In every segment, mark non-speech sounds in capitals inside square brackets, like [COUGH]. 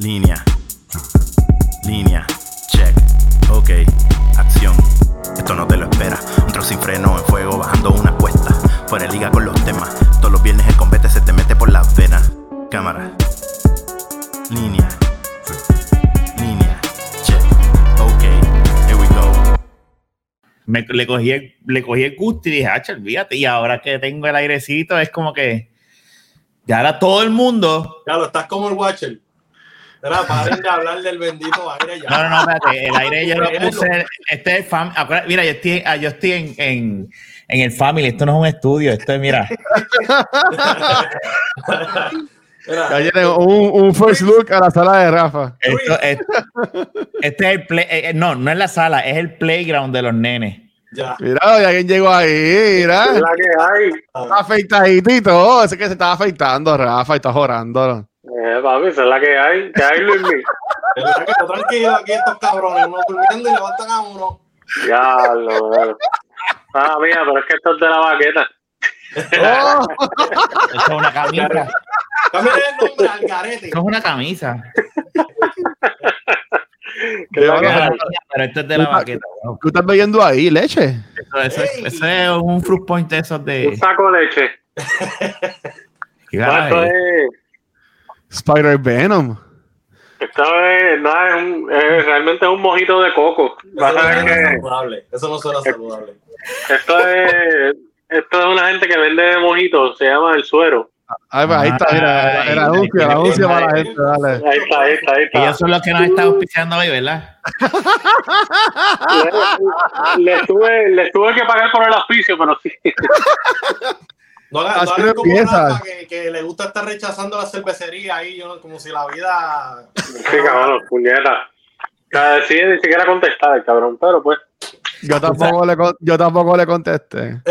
Línea. Línea. Check. Ok. Acción. Esto no te lo espera. Un trozo sin freno en fuego bajando una cuesta. Fuera de liga con los temas. Todos los viernes el combate se te mete por las venas. Cámara. Línea. Línea. Check. Ok. Here we go. Me- le, cogí el, le cogí el gusto y dije, ah, olvídate. Y ahora que tengo el airecito, es como que ya ahora todo el mundo. Claro, estás como el Watcher. Era, paren de hablar del bendito aire ya. No, no, no, espérate. El aire yo lo puse. Este es fam- acuérdate, Mira, yo estoy, ah, yo estoy en, en, en el family. Esto no es un estudio. Esto es, mira. [LAUGHS] Era, Ya tiene un, un first look a la sala de Rafa. Esto, es- este es el play. eh, no, no es la sala, es el playground de los nenes. ya. Mira, ya alguien llegó ahí, mira. Es la que hay. Está afeitadito y todo. Ese que se estaba afeitando, Rafa, y está jorando. Eh, papi, esa es la que hay. [LAUGHS] Que hay, Luis Miguel. Es verdad que está tranquilo aquí estos cabrones, uno durmiendo y levantan a uno. Ya, lo Ah, mira, pero es que esto es de la baqueta. Oh, [LAUGHS] Esto es una camisa. Cámbiale el nombre al garete. Esto es una camisa. [LAUGHS] Es la que Pero- esto es de la baqueta. wow. ¿Tú estás bebiendo ahí leche? Eso, eso es- eso es un fruit point de esos Un de. saco de leche. ¿Qué esto es? Es. Spider Venom. Esto es, no, es, un, es realmente es un mojito de coco. Vas Eso a no ver que saludable. Eso no suena saludable. esto es, esto es una gente que vende mojitos, se llama el suero. Ahí está, mira, el, el anuncio, el anuncio para la gente, dale. Ahí está, ahí está, ahí está. Ellos son los que nos están auspiciando hoy, ¿verdad? Le, le tuve, le tuve que pagar por el auspicio, pero sí. [LAUGHS] No, hagas- no Así como. Rafa, que, que le gusta estar rechazando la cervecería ahí, yo, como si la vida. Sí, cabrón, puñeta. Cada decide ni siquiera contestar el cabrón, pero pues. Yo tampoco, le, yo tampoco le contesté. [LAUGHS]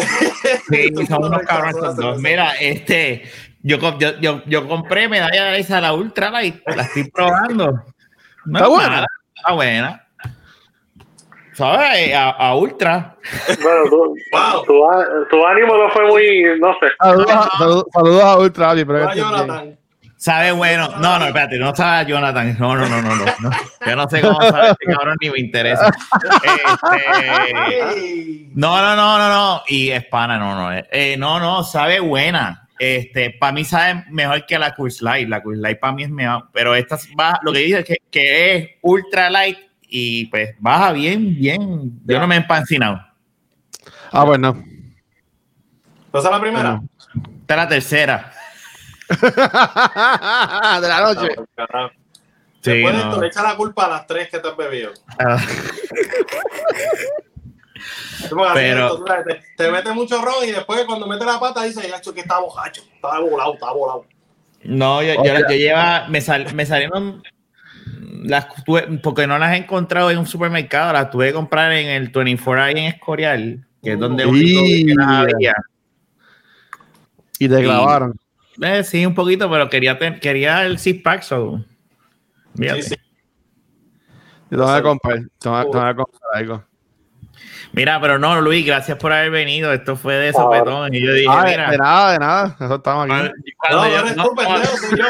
Sí, son unos cabrones la dos. Mira, este, yo, com- yo, yo, yo compré medalla de esa, la Ultra Light, la estoy probando. No ¿Está es buena? Está buena. ¿Sabes? A, a Ultra. Bueno, tu, Wow. tu, tu ánimo no fue muy, no sé. Saludos, a- saludos, saludos a Ultra, bien. Jonathan. Sabe bueno. No, no, espérate, no sabe a Jonathan. No, no, no, no, no. no. Yo no sé cómo sabe este [LAUGHS] cabrón ni me interesa. Este, no, no, no, no, no. Y es pana, no, no. Eh, no, no, sabe buena. Este, para mí sabe mejor que la Curse Light. La Curse Light para mí es mejor. Pero esta baja, lo que dice es que, que es ultra light y pues baja bien, bien. Yo no me he empancinado. Ah, bueno. ¿Esa es la primera? Esta es la tercera. [LAUGHS] de la noche. Ah, carajo. Sí, Después de no. esto, le echa la culpa a las tres que te has bebido. Ah, Pero- te, te mete mucho ron y después cuando mete la pata dice, ya que está bojacho, está volado, está volado. No, yo, yo, yo lleva, me, sal- me salieron las tuve- porque no las he encontrado en un supermercado, las tuve que comprar en el 24 ahí en Escorial, que es donde único que las había. Y te clavaron. Eh, sí, un poquito, pero quería ten- quería el six pack, so. Fíjate. Sí, sí. Yo te voy a comprar. Te voy a, te voy a comprar algo. Mira, pero no, Luis, gracias por haber venido. Esto fue de sopetón. Y yo dije, Ah, mira, de nada, de nada. Eso estamos aquí. cuando- No, yo- no, no, pendejo, soy yo.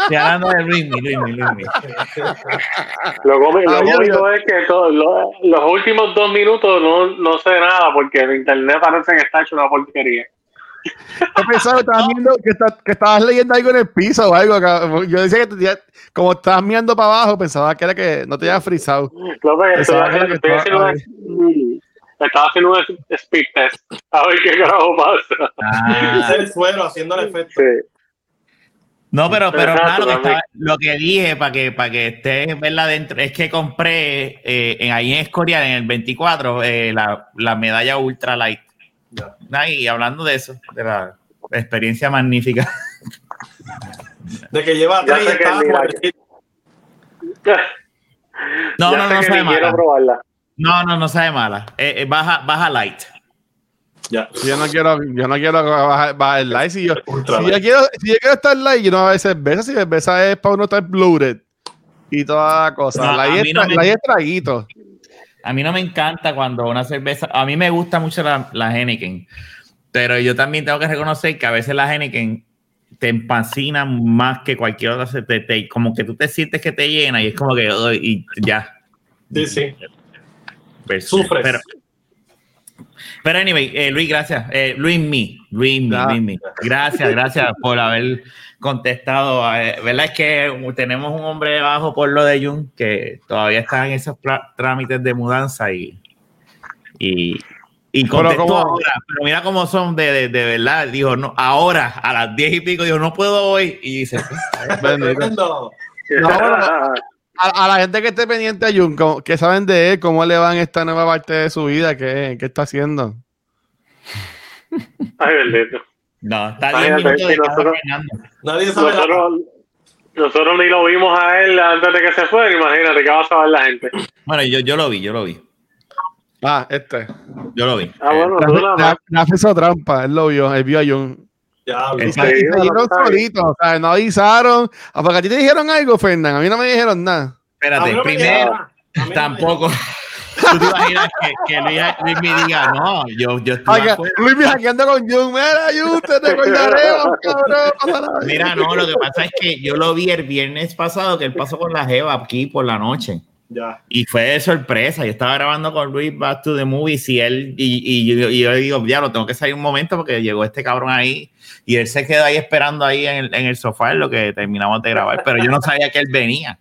estoy hablando de Luis, mi, Luis, mi, Luis, mi. Lo, cómico- lo Ah, cómico es que lo- los últimos dos minutos no, no sé nada porque el internet parece que está hecho una porquería. Yo pensaba que estabas, viendo, que, está- que estabas leyendo algo en el piso o algo. que- Yo decía que te como estabas mirando para abajo, pensaba que era que no te estoy era haciendo, que estoy estaba haciendo una- estaba haciendo un speed test. A ver qué carajo pasa. Ah. El suero haciendo el efecto. Sí. No, pero, pero Exacto, nada, lo, que también. estaba- lo que dije para que, para que estés verla dentro es que compré eh, en, ahí en Escorial, en el 24, eh, la, la medalla Ultra Light. Y hablando de eso, de la experiencia magnífica. De que lleva tres y está. No, no, no sabe mala. probarla. No, no, no sabe mala. Eh, eh, baja, baja light. Ya. Yo no quiero, yo no quiero bajar, bajar el like. Si yo, Ultra si, yo light. quiero, si yo quiero estar like, yo no voy a ver cerveza. Si cerveza es para uno estar bloated y toda la cosa. No, la es, no me- la es traguito. A mí no me encanta cuando una cerveza. A mí me gusta mucho la, la Heineken. Pero yo también tengo que reconocer que a veces la Heineken te empancina más que cualquier otra. te- te- como que tú te sientes que te llena y es como que y ya. Sí, sí. Pues, Sufres. Pero, pero anyway, eh, Luis, gracias. Eh, Luis Mi, Luis Mi. Luis Mi. Gracias, gracias por haber contestado. Eh, ¿Verdad? Es que tenemos un hombre debajo por lo de Jun que todavía está en esos trámites de mudanza y, y, y Pero como- ahora. Pero mira cómo son de, de, de verdad. Dijo, no, ahora, a las diez y pico, dijo, no puedo hoy. Y dice. Tremendo. No, bueno, A, a la gente que esté pendiente a Jun, que saben de él, cómo le va en esta nueva parte de su vida, qué, qué está haciendo. Ay, bendito. no, está casa nosotros-. Nadie sabe. Nosotros, nosotros ni lo vimos a él antes de que se fuera. Imagínate que va a saber la gente. Bueno, yo, yo lo vi, yo lo vi. Ah, este. Yo lo vi. Ah, bueno, Rafa- tú nada más. Rafa hizo trampa, él lo vio, él vio a Jun. Ya, Y bien. solitos, o sea, no avisaron. Ah, Porque a ti te dijeron algo, Fernán, a mí no me dijeron nada. Espérate, no me primero, no tampoco. [LAUGHS] ¿Tú te imaginas que, que Luis, Luis me diga, no, yo, yo estoy afuera"? Luis me hackeando con Jun, mira, Jun, te recordaremos, [LAUGHS] cabrón. Mira, no, lo que pasa es que yo lo vi el viernes pasado, que él pasó con la Jeva aquí por la noche. Ya. Y fue de sorpresa. Yo estaba grabando con Luis Back to the Movies y él, y, y yo, y yo digo, ya lo tengo que salir un momento porque llegó este cabrón ahí y él se quedó ahí esperando ahí en el, en el sofá en lo que terminamos de grabar, pero yo no sabía que él venía.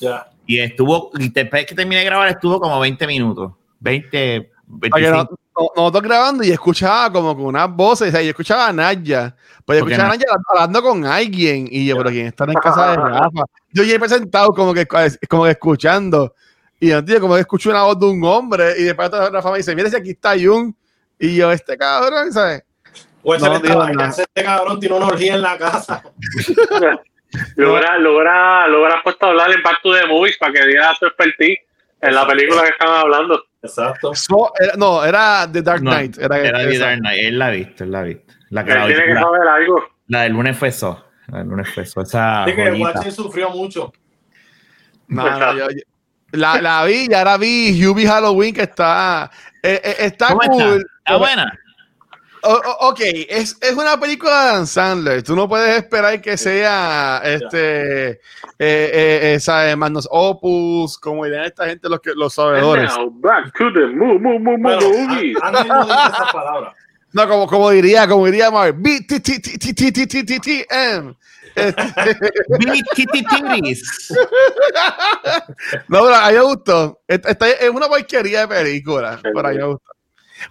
Ya. Y estuvo, y después que terminé de grabar, estuvo como 20 minutos. 20, Porque 25. no- no- nosotros grabando y escuchaba como con unas voces, o sea, yo escuchaba a Naya, pues yo ¿Por qué escuchaba a no? Naya hablando con alguien y yo, pero ¿quién está en casa de [LAUGHS] Rafa? Yo ya he presentado como que, como que escuchando y yo, tío, como que escucho una voz de un hombre y después Rafa me dice, mira si aquí está Jun y yo, este cabrón, ¿sabes? O ese No, estaba- nada. ese cabrón tiene una orgía en la casa. [LAUGHS] Logra, logra, logra puesto a hablar en Back to the Movies para que diera su expertise en la película que estaban hablando. Exacto. So- era- no, era The Dark No, Knight. era era The. Dark Knight. Él la ha visto, él la ha visto. La, que Él la, tiene que la- saber algo. la del lunes fue eso. La del lunes fue eso. Esa Así que. Watchin sufrió mucho. No, no, yo- yo- la, la vi, ya la vi, Hubie Halloween, que está, eh, eh, está ¿Cómo cool. está? ¿Está buena? Ok, es, es, una película de Dan Sandler. Tú no puedes esperar que sea este eh, eh, esa Magnus Opus, como dirán esta gente los que los sabedores. Back to the move, move, move, bueno, no esa palabra. No, como, diría, como diría Mark, BTTTTTTTM. No, pero a mí me gustó. Esta es una porquería de película, pero a mí me gustó.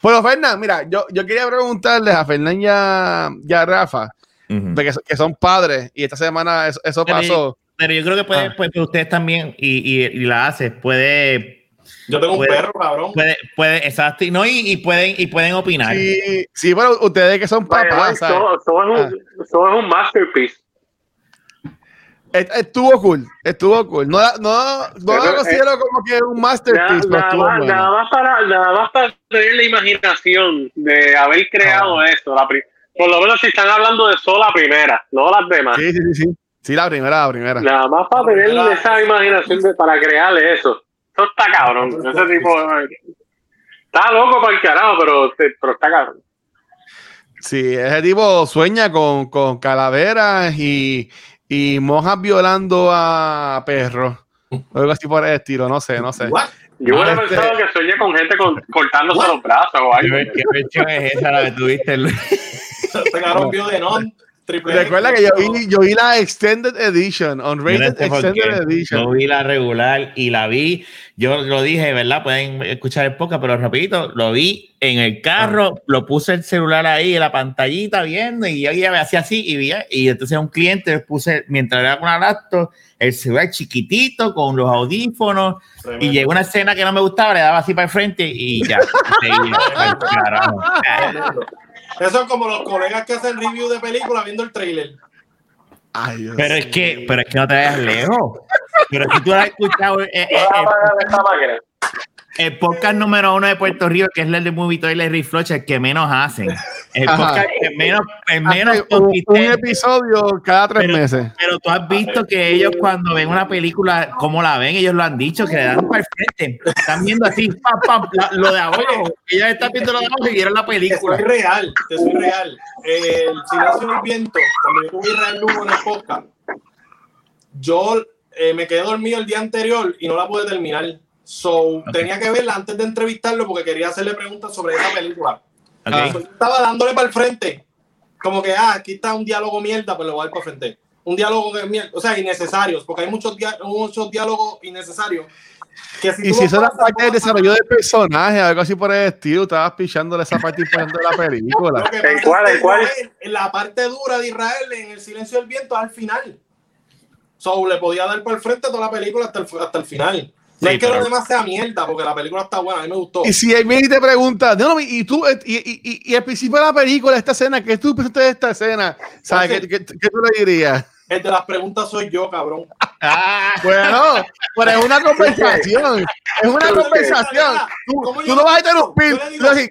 Bueno, Fernán, mira, yo, yo quería preguntarles a Fernán y a, y a Rafa, de que, que son padres, y esta semana eso, eso Pero pasó. Pero yo creo que puede, Ah. pues, ustedes también, y, y, y la hace, puede, Yo tengo un perro, cabrón. puede, puede, exacto, y, no, y, y pueden, y pueden opinar. Sí, sí, bueno, ustedes que son papás, es un- eso es un masterpiece. Est- Estuvo cool, estuvo cool. No, no, no Pero, lo eh, considero como que un Nada, masterpiece, pero nada estuvo más, bueno. nada más para, nada más para tener la imaginación de haber creado eso. la por lo menos si están hablando de solo la primera, no las demás. Sí, sí, sí, sí. Sí, la primera, la primera. Nada más para tener primera- esa imaginación de, para crearle eso. Eso está cabrón. Ese tipo está loco para el carajo, pero, pero está cabrón. Sí, ese tipo sueña con, con calaveras y, y monjas violando a perros. O algo así por el estilo, no sé, no sé. What? Yo hubiera Ah, este- pensado que soñé con gente con- cortándose los brazos o algo. ¿Qué, versión es esa la que tuviste? Luis? Este cabrón vio de non. Triple Recuerda que yo vi, yo vi la Extended Edition, Yo no Unrated qué. Extended Yo Edition. vi la regular y la vi, yo lo dije, ¿verdad? Pueden escuchar el podcast, pero rapidito, lo vi en el carro, Ah. lo puse el celular ahí en la pantallita viendo y yo ya me hacía así y vi, y entonces un cliente le puse, mientras era con la laptop, el celular chiquitito con los audífonos y llegó una escena que no me gustaba, le daba así para el frente y ya. [LAUGHS] pa'l carajo. [LAUGHS] Eso es como los colegas que hacen review de películas viendo el trailer. Ay, Dios. Pero es que, pero es que no te vayas lejos. Pero si tú has escuchado eh, eh, eh. El podcast número uno de Puerto Rico, que es el de Movie Toilet Reflush, el que menos hacen. El Ajá. podcast en menos, en menos un, episodio cada tres Pero- meses. Pero tú has visto que ellos cuando ven una película, ¿cómo la ven? Ellos lo han dicho, que le dan para el frente. Están viendo así, pam, pam, la- lo de abajo. Ellos están viendo lo de abajo y vieron la Te película. soy real, te soy real. El silencio del viento, cuando yo tuve a Israel Lugo en el podcast, yo eh, me quedé dormido el día anterior y no la pude terminar. So, tenía que verla antes de entrevistarlo porque quería hacerle preguntas sobre esa película. Ah. So, yo estaba dándole para el frente. Como que, ah, aquí está un diálogo mierda, pues lo voy a dar para el frente. Un diálogo es mierda, o sea, innecesarios, porque hay muchos, dia- muchos diálogos innecesarios. Que si Y si eso era parte del desarrollo del personaje, algo así por el estilo, estabas pichándole esa parte importante de la película. ¿En cuál, en cuál? Israel, en la parte dura de Israel, en el silencio del viento, al final. So, le podía dar por el frente toda la película hasta el, hasta el final. No Sí, es que pero- lo demás sea mierda, porque la película está buena, a mí me gustó. Y si y te pregunta, no, no, y tú, y, y, y, y al principio de la película, esta escena, ¿qué tú pensaste de esta escena? ¿Sabes? ¿Qué, qué, qué tú le dirías? El de las preguntas soy yo, cabrón. Ah, [LAUGHS] Bueno, pero es una conversación. Es una conversación. Tú, ¿cómo tú no vas a interrumpir.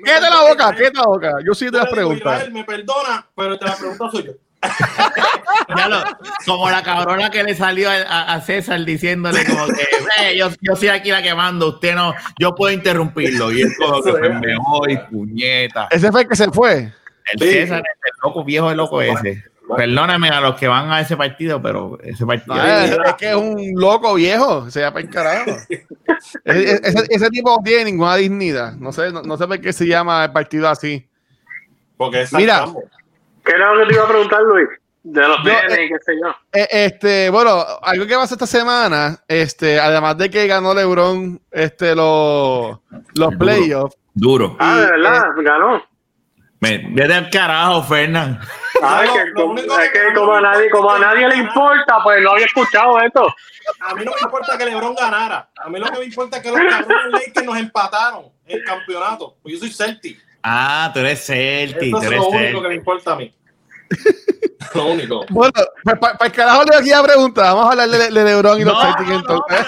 Quédate la boca, quédate la boca. Yo sí te las preguntas. Me perdona, pero el de las preguntas soy yo. [LAUGHS] ya lo- como la cabrona que le salió a, César diciéndole como que "Eh, yo, yo soy aquí la que mando, usted no, yo puedo interrumpirlo. Y él como que pues, me voy, puñeta. Ese fue el que se fue. El Sí. César es el loco viejo, el loco ese. Perdóname a los que van a ese partido, pero ese partido. No, es, es que es un loco viejo. Se llama el carajo. Ese, ese- ese tipo no tiene ninguna dignidad. No sé, no, no sé por qué se llama el partido así. Porque es Mira. ¿Qué era lo que te iba a preguntar, Luis? De los bienes eh, y qué sé yo. Eh, Este, bueno, algo que pasa esta semana, este, además de que ganó LeBron este, los, los Duro. playoffs, Duro. Ah, de eh, verdad, ganó. Me- Vete al carajo, Fernán. Ah, es que, como- único es que- que como a nadie, como a nadie le importa, pues no había escuchado esto. A mí no me importa que LeBron ganara. A mí lo que me importa es que los cabrones Lakers nos empataron el campeonato. Pues yo soy Celtic. Ah, tú eres Celtic, Eso tú es eres lo único que me importa a mí. [LAUGHS] lo único. bueno, pues para el carajo le aquí a preguntar, vamos a hablar de, de LeBron y los No, Celtics [LAUGHS] No, no, entonces.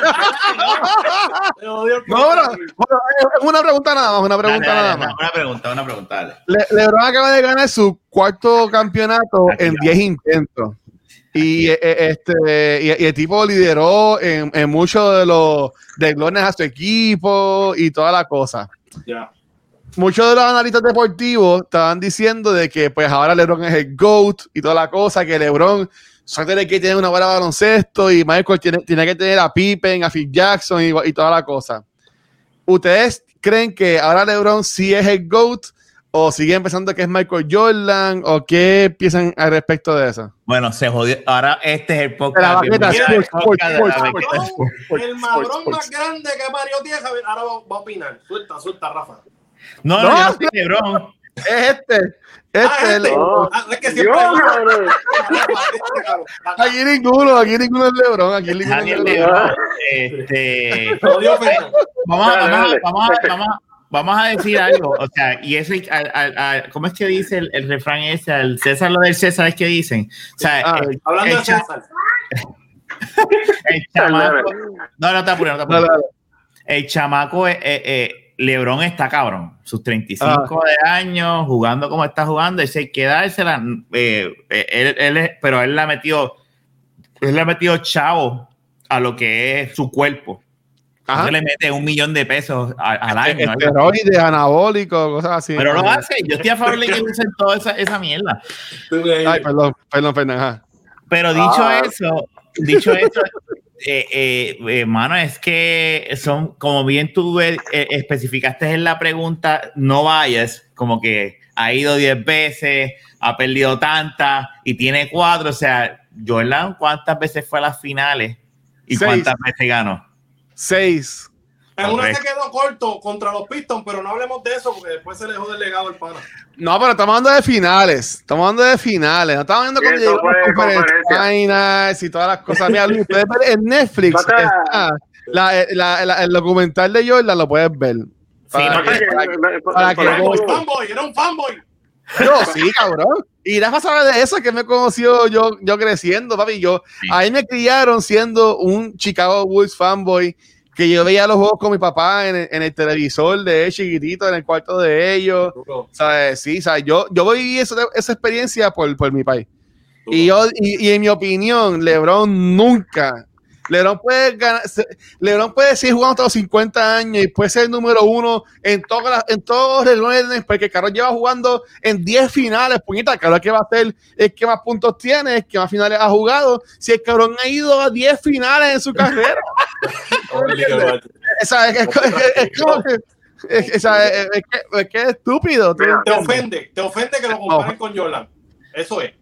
No, bueno, podcast. bueno, es una pregunta nada más, una pregunta dale, nada una, más. una pregunta, una pregunta. dale. Le- LeBron acaba de ganar su cuarto campeonato en 10 intentos. Y, eh, eh, este, y, y el tipo lideró en, en muchos de los desglones a su equipo y toda la cosa. Ya. Muchos de los analistas deportivos estaban diciendo de que pues ahora LeBron es el GOAT y toda la cosa, que LeBron solo tiene que tener una buena baloncesto y Michael tiene, tiene que tener a Pippen, a Phil Jackson y, y toda la cosa. ¿Ustedes creen que ahora LeBron sí es el GOAT o sigue pensando que es Michael Jordan o qué piensan al respecto de eso? Bueno, se jodió. Ahora este es el podcast. el madrón más grande que parió tierra, ahora va a opinar. Suelta, suelta, Rafa. No, no, No, LeBron. Es este. Ah, Este, este. No. Ah, es que siempre. cabrón. aquí ninguno, aquí ninguno es LeBron, aquí ninguno es es LeBron. LeBron. Este, Te Fernan. vamos, a, vamos, a, vamos, a, vamos, a, vamos a decir algo. O sea, y eso, al- al- al- ¿cómo es que dice el, el refrán ese? Al César lo del César es que dicen. O sea, Ah, el, Hablando el de César. [LAUGHS] el chamaco. No, no está apurado, no apurado. dale. El chamaco, eh, eh, eh, Lebron está cabrón. Sus 35 de años, jugando como está jugando, ese hay que dársela. eh, eh, él, él es- pero él le ha metido, él le ha metido chavo a lo que es su cuerpo. Ajá. Le mete un millón de pesos al año. algo así. Esteroides, anabólicos, cosas así. Pero lo hace. Yo estoy a favor de que usen toda esa, esa mierda. Ay, perdón, perdón, perdón. ajá. Pero dicho Ah. eso, dicho eso, eh, eh, eh, mano, es que son, como bien tú eh, eh, especificaste en la pregunta, no vayas, como que ha ido 10 veces, ha perdido tantas y tiene cuatro. O sea, Jordan, ¿cuántas veces fue a las finales y Seis. cuántas veces ganó? Seis. En una se quedó corto contra los Pistons, pero no hablemos de eso porque después se le jode el legado al pana. No, pero estamos hablando de finales. Estamos hablando de finales. No estamos hablando cuando llegó las y todas las cosas. Mira, Luis, puedes ver en Netflix. Está la- la- la- el documental de Jordan lo puedes ver. Para no, que- porque- para que- Para para que Fanboy, era un fanboy. Yo, sí, cabrón. Y Rafa sabe de eso, que me conoció yo, yo creciendo, papi. Yo, Sí. ahí me criaron siendo un Chicago Bulls fanboy, que yo veía los juegos con mi papá en el, en el televisor de él, chiquitito, en el cuarto de ellos. ¿Sabes? Sí, ¿sabes? Yo, yo viví eso- esa experiencia por, por mi país. Y yo, y, y en mi opinión, LeBron nunca. LeBron puede ganar, LeBron puede seguir jugando hasta los 50 años y puede ser el número uno en todas las, en todos los relojes, porque Carlos lleva jugando en 10 finales, puñita, Carlos que va a ser el que más puntos tiene, el que más finales ha jugado. Si el cabrón ha ido a 10 finales en su carrera, [LAUGHS] es, como que- es- es- es que- es que es estúpido. ¿tú Mira, Te ofende, te ofende que lo comparen con Jordan. Eso es.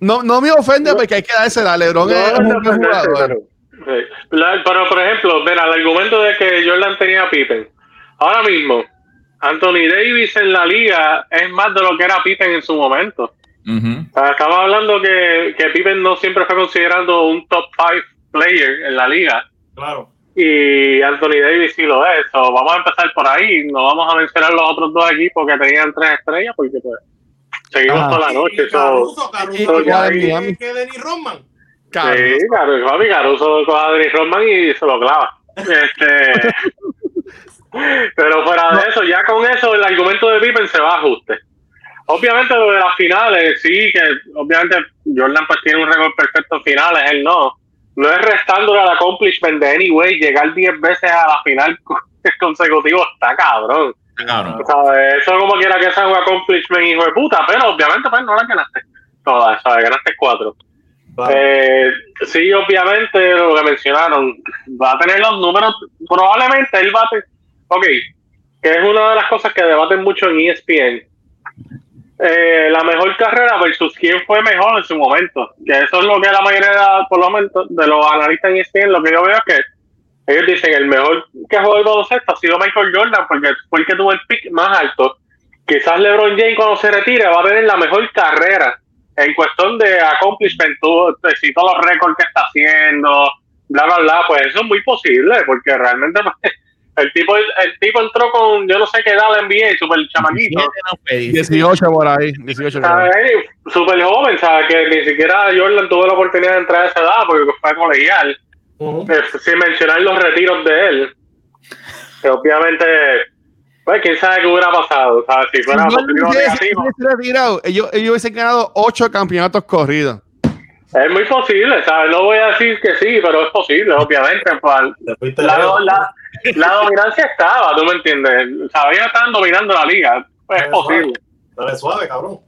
No, no me ofende porque hay que darse la LeBron No, es un no, buen no, jugador. Pero, sí. La- pero, por ejemplo, mira, el argumento de que Jordan tenía a Pippen. Ahora mismo, Anthony Davis en la liga es más de lo que era Pippen en su momento. O sea, estamos hablando que, que Pippen no siempre fue considerado un top 5 player en la liga. Claro. Y Anthony Davis sí lo es. So, vamos a empezar por ahí. No vamos a mencionar los otros dos equipos que tenían tres estrellas porque pues seguimos Ah. toda la noche. Y So, Caruso, Caruso, Y- que, Dennis Rodman. Sí, claro, papi, Caruso coge a Dennis Rodman y se lo clava. Este, [LAUGHS] pero fuera de eso, ya con eso, el argumento de Pippen se va a ajuste. Obviamente lo de las finales, sí, que obviamente Jordan pues tiene un récord perfecto en finales, él no. No es restándole al accomplishment de anyway, llegar 10 veces a la final [LAUGHS] consecutivo está cabrón. Cabrón. O sea, eso como quiera que sea un accomplishment, hijo de puta, pero obviamente pues no la ganaste todas, ¿sabes? Ganaste cuatro. Eh, sí, obviamente, lo que mencionaron, va a tener los números, probablemente él va a tener, ok, que es una de las cosas que debaten mucho en ESPN. Eh, la mejor carrera versus quién fue mejor en su momento, que eso es lo que la mayoría, por lo menos, de los analistas en ESPN, lo que yo veo es que ellos dicen el mejor que jugó el baloncesto ha sido Michael Jordan porque fue el que tuvo el pick más alto. Quizás LeBron James cuando se retire va a tener la mejor carrera en cuestión de accomplishment, tú, si todos los récords que está haciendo, bla, bla, bla, pues eso es muy posible, porque realmente pues, el tipo el tipo entró con yo no sé qué edad la NBA, super chamaquito, 18 por ahí. 18 por ahí. Super joven, ¿sabes? Que ni siquiera Jordan tuvo la oportunidad de entrar a esa edad porque fue colegial. Eh, sin mencionar los retiros de él, que obviamente, pues quién sabe qué hubiera pasado, ¿sabes? Si fuera Si positivo o negativo. hubiese retirado, ellos, ellos hubiesen ganado 8 campeonatos corridos. Es muy posible, ¿sabes? No voy a decir que sí, pero es posible, obviamente. pues, la, la, la dominancia estaba, tú me entiendes. ¿Sabes? Ellos estaban dominando la liga. Pues es posible. Dale suave, cabrón.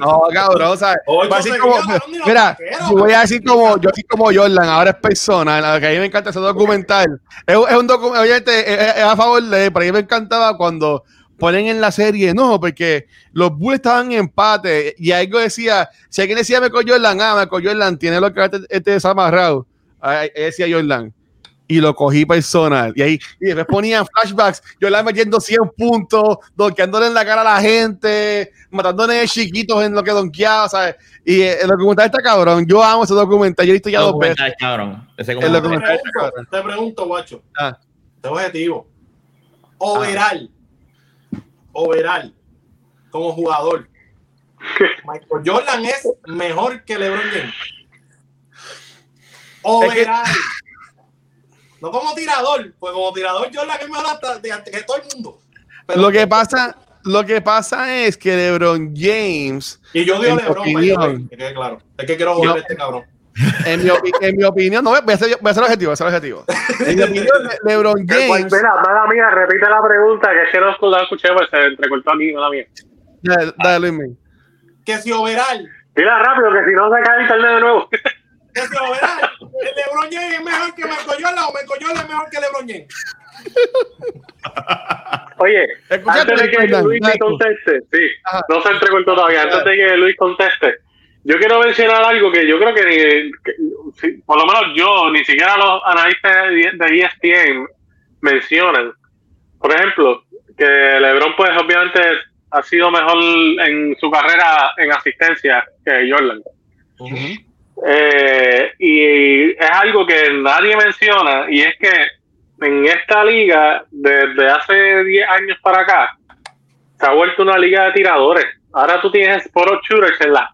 No, cabrón, o sea, como, mira, yo voy a decir como, yo así como Jordan, ahora es personal, que a mí me encanta ese documental. Es, es un documental, obviamente, es, es a favor de, pero a mí me encantaba cuando ponen en la serie, no, porque los Bulls estaban en empate y algo decía, si alguien decía Michael Jordan, ah, Michael Jordan tiene lo que este, desamarrado, ahí decía Jordan. Y lo cogí personal. Y ahí, y después ponían flashbacks, Jordan metiendo 100 puntos, donkeándole en la cara a la gente, matándole chiquitos en lo que donkeaba, ¿sabes? Y eh, el documental está cabrón. Yo amo ese documental. Yo he visto ya dos veces. Cabrón. Ese El Te documental. documental. pregunto, te pregunto, guacho. Ah. Este objetivo. Overall. Overall. Como jugador. [LAUGHS] Michael Jordan es mejor que LeBron James. Overall. No como tirador, pues como tirador Jordan es mejor hasta de- que todo el mundo. Pero- Lo que pasa, lo que pasa es que LeBron James, y yo digo LeBron, opinión. que quede claro. Es que quiero Yo- a este cabrón. en mi, opi- en mi opinión, no voy a ser, voy a ser objetivo, voy a ser objetivo. En mi opinión, Le- [LAUGHS] LeBron pues, James. mira, mala mía, repite la pregunta, que es que no la escuché, pues se entrecortó aquí, mala mía. Dale, dale, Luis. Que si overall, Dila rápido, que si no se cae el internet de nuevo. que si overall, el LeBron James es mejor que Jordan o Jordan es mejor que LeBron James. Oye, antes de que Luis me conteste, sí, Ajá. no se entrecortó todavía, antes de que Luis conteste, yo quiero mencionar algo que yo creo que, ni, que- por lo menos yo, ni siquiera los analistas de ESPN mencionan. Por ejemplo, que LeBron, pues obviamente ha sido mejor en su carrera en asistencia que Jordan. Eh, y es algo que nadie menciona y es que en esta liga desde hace 10 años para acá se ha vuelto una liga de tiradores. Ahora tú tienes spot shooters en las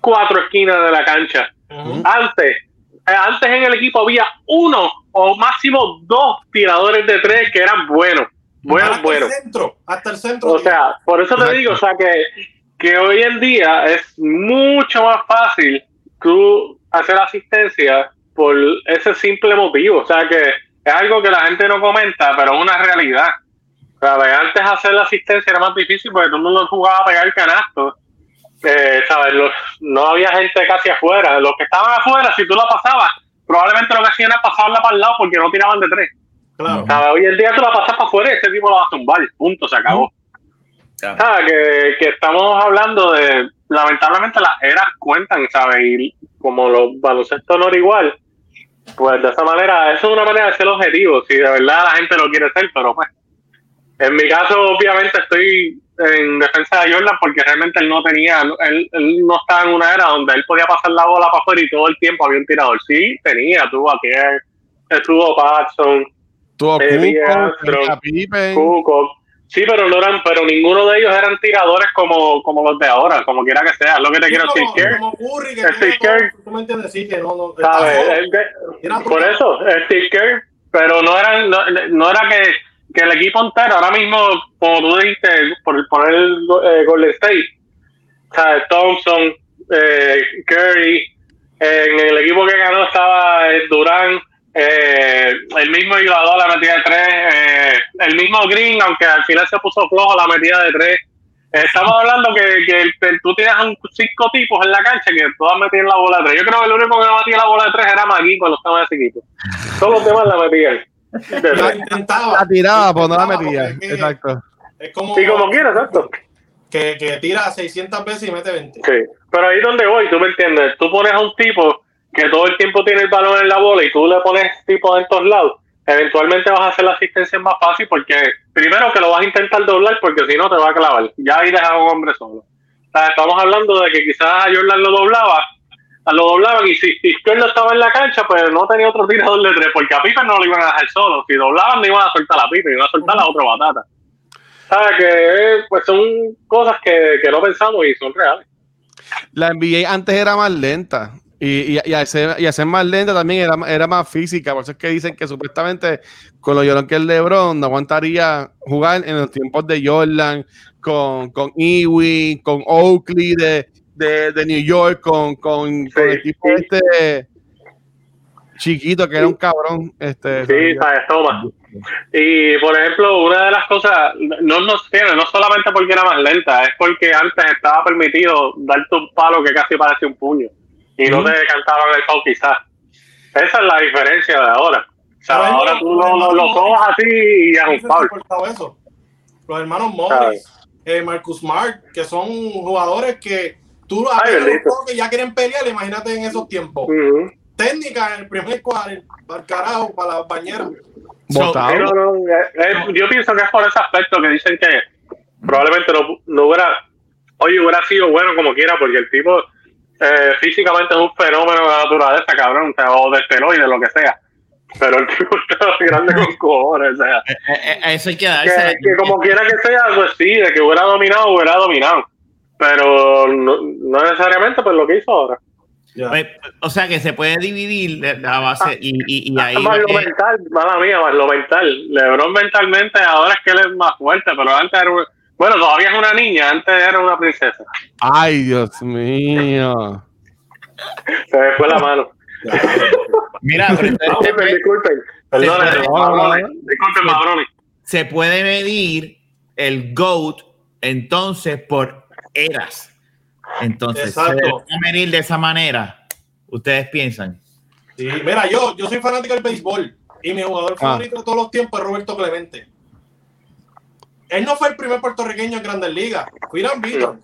cuatro esquinas de la cancha. Antes, eh, antes en el equipo había uno o máximo dos tiradores de tres que eran buenos. Bueno, hasta bueno. el centro, hasta el centro. O sea, por eso te Exacto. digo, o sea, que, que hoy en día es mucho más fácil tú hacer asistencia por ese simple motivo. O sea, que es algo que la gente no comenta, pero es una realidad. O sea, de antes hacer la asistencia era más difícil porque todo el mundo jugaba a pegar canastos. Eh, ¿sabes? Los- no había gente casi afuera. Los que estaban afuera, si tú la pasabas, probablemente lo que hacían era pasarla para el lado porque no tiraban de tres. claro. Sea, hoy en día tú la pasas para afuera y este tipo la va a tumbar. Punto, se acabó. Claro. ¿Sabes? Que, que estamos hablando de, lamentablemente las eras cuentan, ¿sabes? Y como los baloncesto no era igual, pues de esa manera, eso es una manera de ser objetivo, si de verdad la gente lo quiere ser, pero pues, en mi caso obviamente estoy en defensa de Jordan porque realmente él no tenía, él, él no estaba en una era donde él podía pasar la bola para afuera y todo el tiempo había un tirador. Sí, tenía, tuvo a Kerr, estuvo Patson, Tuvo tenía Pippen. Sí, pero no eran, pero ninguno de ellos eran tiradores como, como los de ahora, como quiera que sea. Es lo que te Sí, quiero decir. como, Curry, que Steve tiene Kerr. todo, tú me entiendes, sí, que no, no, ¿sabes? está Es que- Era por eso, Steve Kerr, pero no eran, no, no era que, que el equipo entero, ahora mismo, como tú dijiste, por poner el eh, Golden State, ¿sabes? Thompson, eh, Curry, en el equipo que ganó estaba eh, Durán, eh, el mismo Iguodala la metida de tres, eh, el mismo Green, aunque al final se puso flojo la metida de tres. Eh, Estamos hablando que, que, que tú tienes un, cinco tipos en la cancha que todas metían la bola de tres. Yo creo que el único que no metía la bola de tres era Magui cuando estaba en ese equipo. Todos los demás la metían. De La intentaba. La tiraba, pero no la metía. es Exacto. Es como Y como quiera, exacto. que, que tira 600 veces y mete 20. Sí, pero ahí donde voy, tú me entiendes. Tú pones a un tipo que todo el tiempo tiene el balón en la bola y tú le pones tipo en todos lados. Eventualmente vas a hacer la asistencia más fácil porque primero que lo vas a intentar doblar porque si no te va a clavar. Ya ahí dejas a un hombre solo. O sea, estamos hablando de que quizás a Jordan lo doblaba, lo doblaban y si no estaba en la cancha, pues no tenía otro tirador de tres porque a Pippen no lo iban a dejar solo. Si doblaban no iban a soltar a Pippen, iban a soltar a otra batata. ¿Sabes? Que pues son cosas que, que no pensamos y son reales. La NBA antes era más lenta. Y, y, y, al ser, y ser más lenta también era, era más física. Por eso es que dicen que supuestamente con los Jordan que el LeBron no aguantaría jugar en los tiempos de Jordan, con, con Ewing, con Oakley de, de, de New York, con, con, con el tipo sí. este chiquito que era un cabrón. Este, Sí, sabes, toma. Y por ejemplo, una de las cosas, no nos tiene, no solamente porque era más lenta, es porque antes estaba permitido darte un palo que casi parece un puño y no te cantaban el palo quizás. Esa es la diferencia de ahora. O sea, Pero ahora tú lo, lo, lo cojas así y es un eso. Los hermanos Morris, eh, Marcus Smart, que son jugadores que tú Ay, apenas bendito. los toques, ya quieren pelear, imagínate en esos tiempos. Técnica en el primer cuadro, para el carajo, para las bañeras. no, no, eh, eh, yo pienso que es por ese aspecto que dicen que probablemente no, no hubiera, oye, hubiera sido bueno como quiera, porque el tipo eh, físicamente es un fenómeno de la naturaleza, cabrón, o, sea, o de esteroide, lo que sea. Pero el tipo [LAUGHS] está grande con [LAUGHS] cojones, o sea, Eh, eh, eh, eso hay que darse. que como quiera que sea, pues sí, de que hubiera dominado, hubiera dominado. Pero no, no necesariamente pues lo que hizo ahora. Pues, O sea que se puede dividir la base y, y, y ahí. más lo mental, mala mía, más lo mental. Lebron mentalmente ahora es que él es más fuerte, pero antes era, un- bueno, todavía es una niña, antes era una princesa. Ay, Dios mío. Se me fue la mano. Mira, pero entonces se Disculpen, puede- puede- cabrones. Disculpen, cabrones. se puede medir el GOAT entonces por eras. Entonces, Exacto. se debe medir de esa manera. ¿Ustedes piensan? Sí, mira, yo, yo soy fanático del béisbol y mi jugador Ah. favorito de todos los tiempos es Roberto Clemente. Él no fue el primer puertorriqueño en Grandes Ligas, fue Irán Vicente.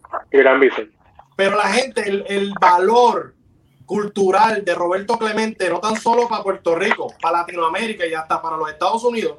Pero la gente, el, el valor cultural de Roberto Clemente, no tan solo para Puerto Rico, para Latinoamérica y hasta para los Estados Unidos,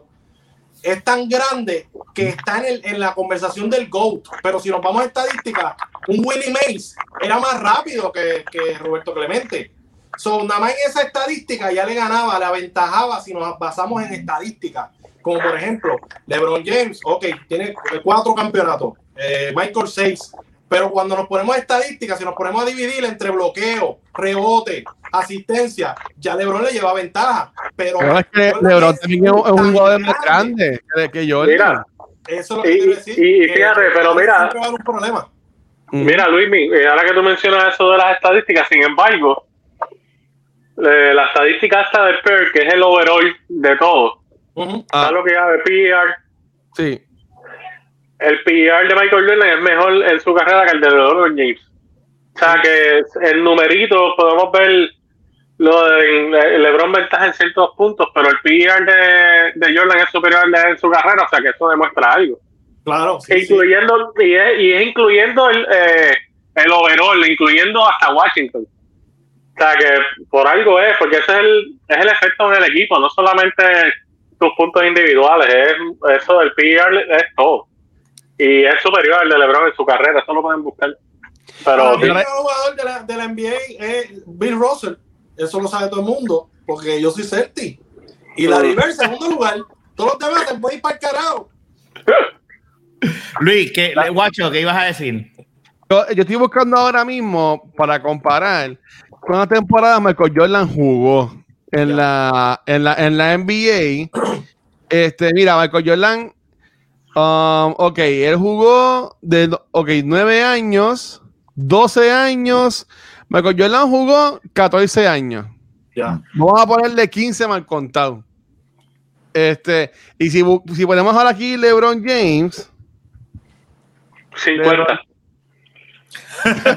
es tan grande que está en, el- en la conversación del GOAT. Pero si nos vamos a estadística, un Willie Mays era más rápido que, que Roberto Clemente. So, nada más en esa estadística ya le ganaba, le aventajaba si nos basamos en estadística. Como por ejemplo, LeBron James, ok, tiene cuatro campeonatos, eh, Michael seis, Pero cuando nos ponemos estadísticas, si nos ponemos a dividir entre bloqueo, rebote, asistencia, ya LeBron le lleva ventaja. Pero, Pero es que LeBron también es un jugador más grande que, que Jordan. Mira, Eso es lo que Y- quiero decir. y- fíjate, que pero mira- va a haber un problema. Mm. Mira, Luis, ahora que tú mencionas eso de las estadísticas, sin embargo, eh, la estadística esta de PER, que es el overall de todo, Ujú. Ah, ¿sabes lo que llama PER? sí. El PER de Michael Jordan es mejor en su carrera que el de LeBron James. O sea que el numerito, podemos ver lo de Le- LeBron ventaja en ciertos puntos, pero el PER de, de Jordan es superior al de en su carrera, o sea que eso demuestra algo. Claro, sí, sí. incluyendo y es, y es incluyendo el, eh, el overall, incluyendo hasta Washington. O sea que por algo es, porque ese es el, es el efecto del equipo, no solamente tus puntos individuales, es eso del PR es todo. Y es superior al de LeBron en su carrera, eso lo pueden buscar. Pero sí, el mejor jugador de la, de la NBA es Bill Russell. Eso lo sabe todo el mundo, porque yo soy Celtic. Y la Mm. River, segundo lugar. Todos los demás se pueden ir para el carajo. [LAUGHS] Luis, ¿qué, guacho, ¿qué ibas a decir? Yo, yo estoy buscando ahora mismo para comparar cuántas temporadas Michael Jordan jugó en la, en la, en la NBA. [CLEARS THROAT] Este, mira, Michael Jordan, um, ok, él jugó de, ok, 9 años, 12 años. Michael Jordan jugó 14 años. Ya. Vamos a ponerle 15 mal contado. Este, y si, si ponemos ahora aquí LeBron James, 50.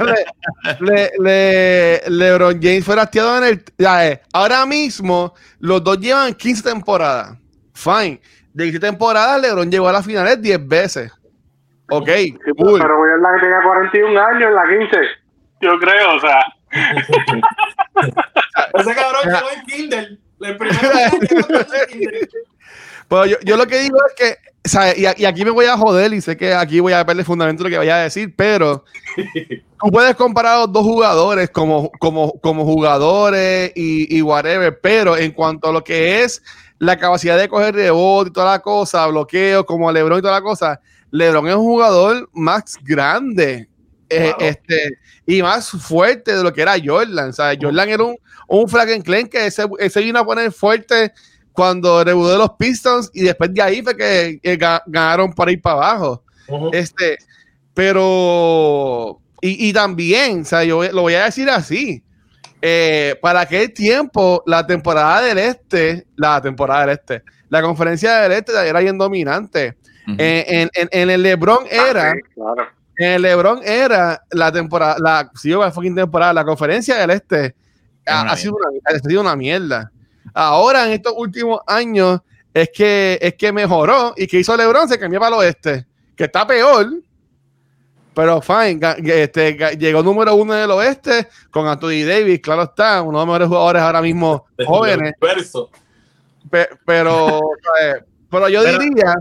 Le, le- le- LeBron James fue drafteado en el. ya, eh, ahora mismo, los dos llevan 15 temporadas. Fine. De 15 temporadas, LeBron llegó a las finales 10 veces. Ok, Sí, cool. Pero Jordan tenía 41 años en la 15. Yo creo, o sea. [LAUGHS] Ese cabrón llegó en Kindle. El primero [LAUGHS] Pero yo, yo lo que digo es que. Y, aquí me voy a joder y sé que aquí voy a perder fundamento lo que vaya a decir, pero [LAUGHS] tú puedes comparar a los dos jugadores como, como, como jugadores y, y whatever, pero en cuanto a lo que es la capacidad de coger rebote y toda la cosa, bloqueo, como LeBron y toda la cosa, LeBron es un jugador más grande eh, este, y más fuerte de lo que era Jordan. ¿sabes? Jordan era un, un Frankenstein que se, se vino a poner fuerte cuando rebudó de los Pistons y después de ahí fue que, que ga- ganaron para ir para abajo. Este, pero, y, y también, o sea, yo lo voy a decir así. eh, para aquel tiempo, la temporada del este, la temporada del este, la conferencia del este era bien dominante. Eh, en, en- en el LeBron era, Ah, sí, claro. en el LeBron era la temporada, la, sí, la fucking temporada, la conferencia del este ha, sido una, ha sido una mierda. Ahora, en estos últimos años, es que, es que mejoró. Y que hizo LeBron se cambió para el oeste, que está peor, pero fine, este, llegó número uno del oeste con Anthony Davis, claro está, uno de los mejores jugadores ahora mismo [LAUGHS] jóvenes. Pe- pero, pero yo Pero- diría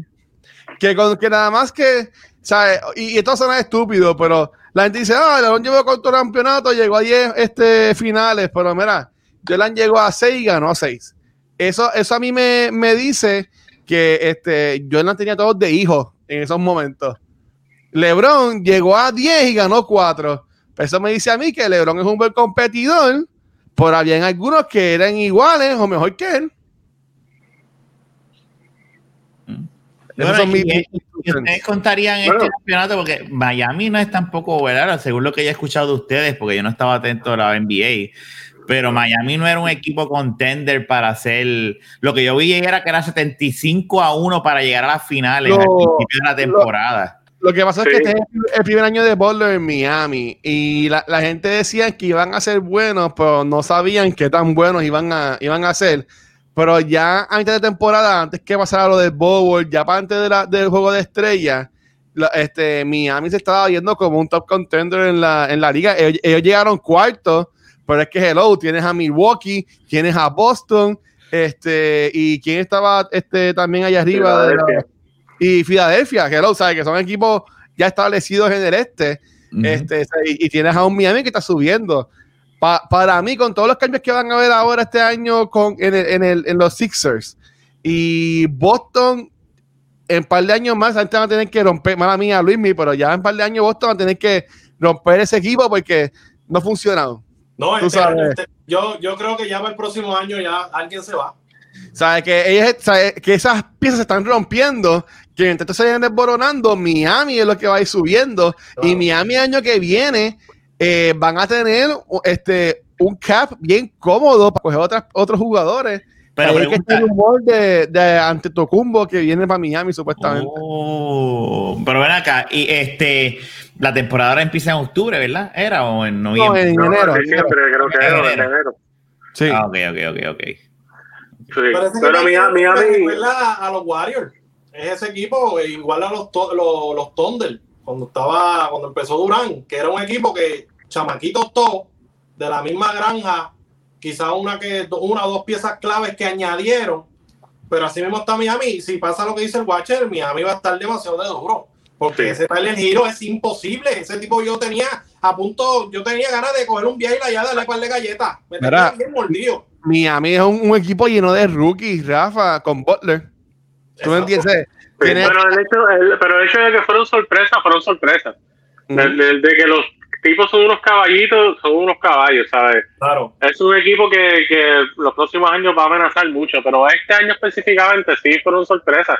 que con que nada más que, ¿sabes? Y, y esto suena estúpido, pero la gente dice, ah, León llevó con todo campeonato, llegó a 10 este, finales, pero mira, Jolan llegó a 6 y ganó a 6. Eso, eso a mí me, me dice que este, Jordan tenía todos de hijos en esos momentos. LeBron llegó a 10 y ganó 4. Eso me dice a mí que LeBron es un buen competidor, pero habían algunos que eran iguales o mejor que él. Bueno, mis- y- y ustedes contarían Bueno. este campeonato porque Miami no es tampoco, ¿verdad? Según lo que he escuchado de ustedes, porque yo no estaba atento a la NBA, pero Miami no era un equipo contender para hacer. Lo que yo vi era que era 75 a 1 para llegar a las finales Lo- al principio de la temporada. Lo que pasa Sí. es que este es el- primer año de Butler en Miami y la, la gente decía que iban a ser buenos, pero no sabían qué tan buenos iban a, iban a ser. Pero ya antes de temporada, antes que pasara lo del Bowl, ya para antes de la- del juego de estrellas, la- este, Miami se estaba viendo como un top contender en la, en la liga. Ellos, ellos llegaron cuartos, pero es que hello, tienes a Milwaukee, tienes a Boston, este, y quién estaba este, también allá arriba de la- Filadelfia. y Filadelfia, que lo sabe que son equipos ya establecidos en el este, este y, y tienes a un Miami que está subiendo. Pa- para mí, con todos los cambios que van a haber ahora este año con, en, el- en, el- en los Sixers y Boston en un par de años más, antes van a tener que romper, mala mía, Luismi, pero ya en un par de años Boston van a tener que romper ese equipo porque no ha funcionado. No, Tú este este- yo, yo creo que ya para el próximo año ya alguien se va. ¿Sabes? Que, ellos, sabe, que esas piezas se están rompiendo, que mientras se vayan desboronando, Miami es lo que va a ir subiendo. Claro. Y Miami año que viene eh, van a tener este, un cap bien cómodo para coger otras, otros jugadores. Pero es que está el rumor de, de Antetokounmpo que viene para Miami supuestamente. Oh, pero ven acá, y este, la temporada ahora empieza en octubre, ¿verdad? ¿Era o en No, noviembre? en No, enero. en diciembre, creo que era, en enero. Sí. Ah, ok, ok, ok, ok. Sí. Pero Miami Miami, a los Warriors. Es ese equipo eh, igual a los, to- los, los Thunder. Cuando estaba, cuando empezó Durán, que era un equipo que chamaquitos todos de la misma granja, quizá una que una o dos piezas claves que añadieron, pero así mismo está Miami. Si pasa lo que dice el Watcher, Miami va a estar demasiado de duro. Porque Sí. ese Tyler Giro es imposible. Ese tipo yo tenía a punto, yo tenía ganas de coger un viaje y allá darle par de galletas. Me Mira. tenía bien mordido. Miami es un, un equipo lleno de rookies, Rafa, con Butler. ¿Tú me entiendes? Sí, bueno, el hecho, el- pero el hecho de que fueron sorpresas, fueron sorpresas. De, de- de que los tipos son unos caballitos, son unos caballos, ¿sabes? Claro. Es un equipo que, que los próximos años va a amenazar mucho, pero este año específicamente sí fueron sorpresas.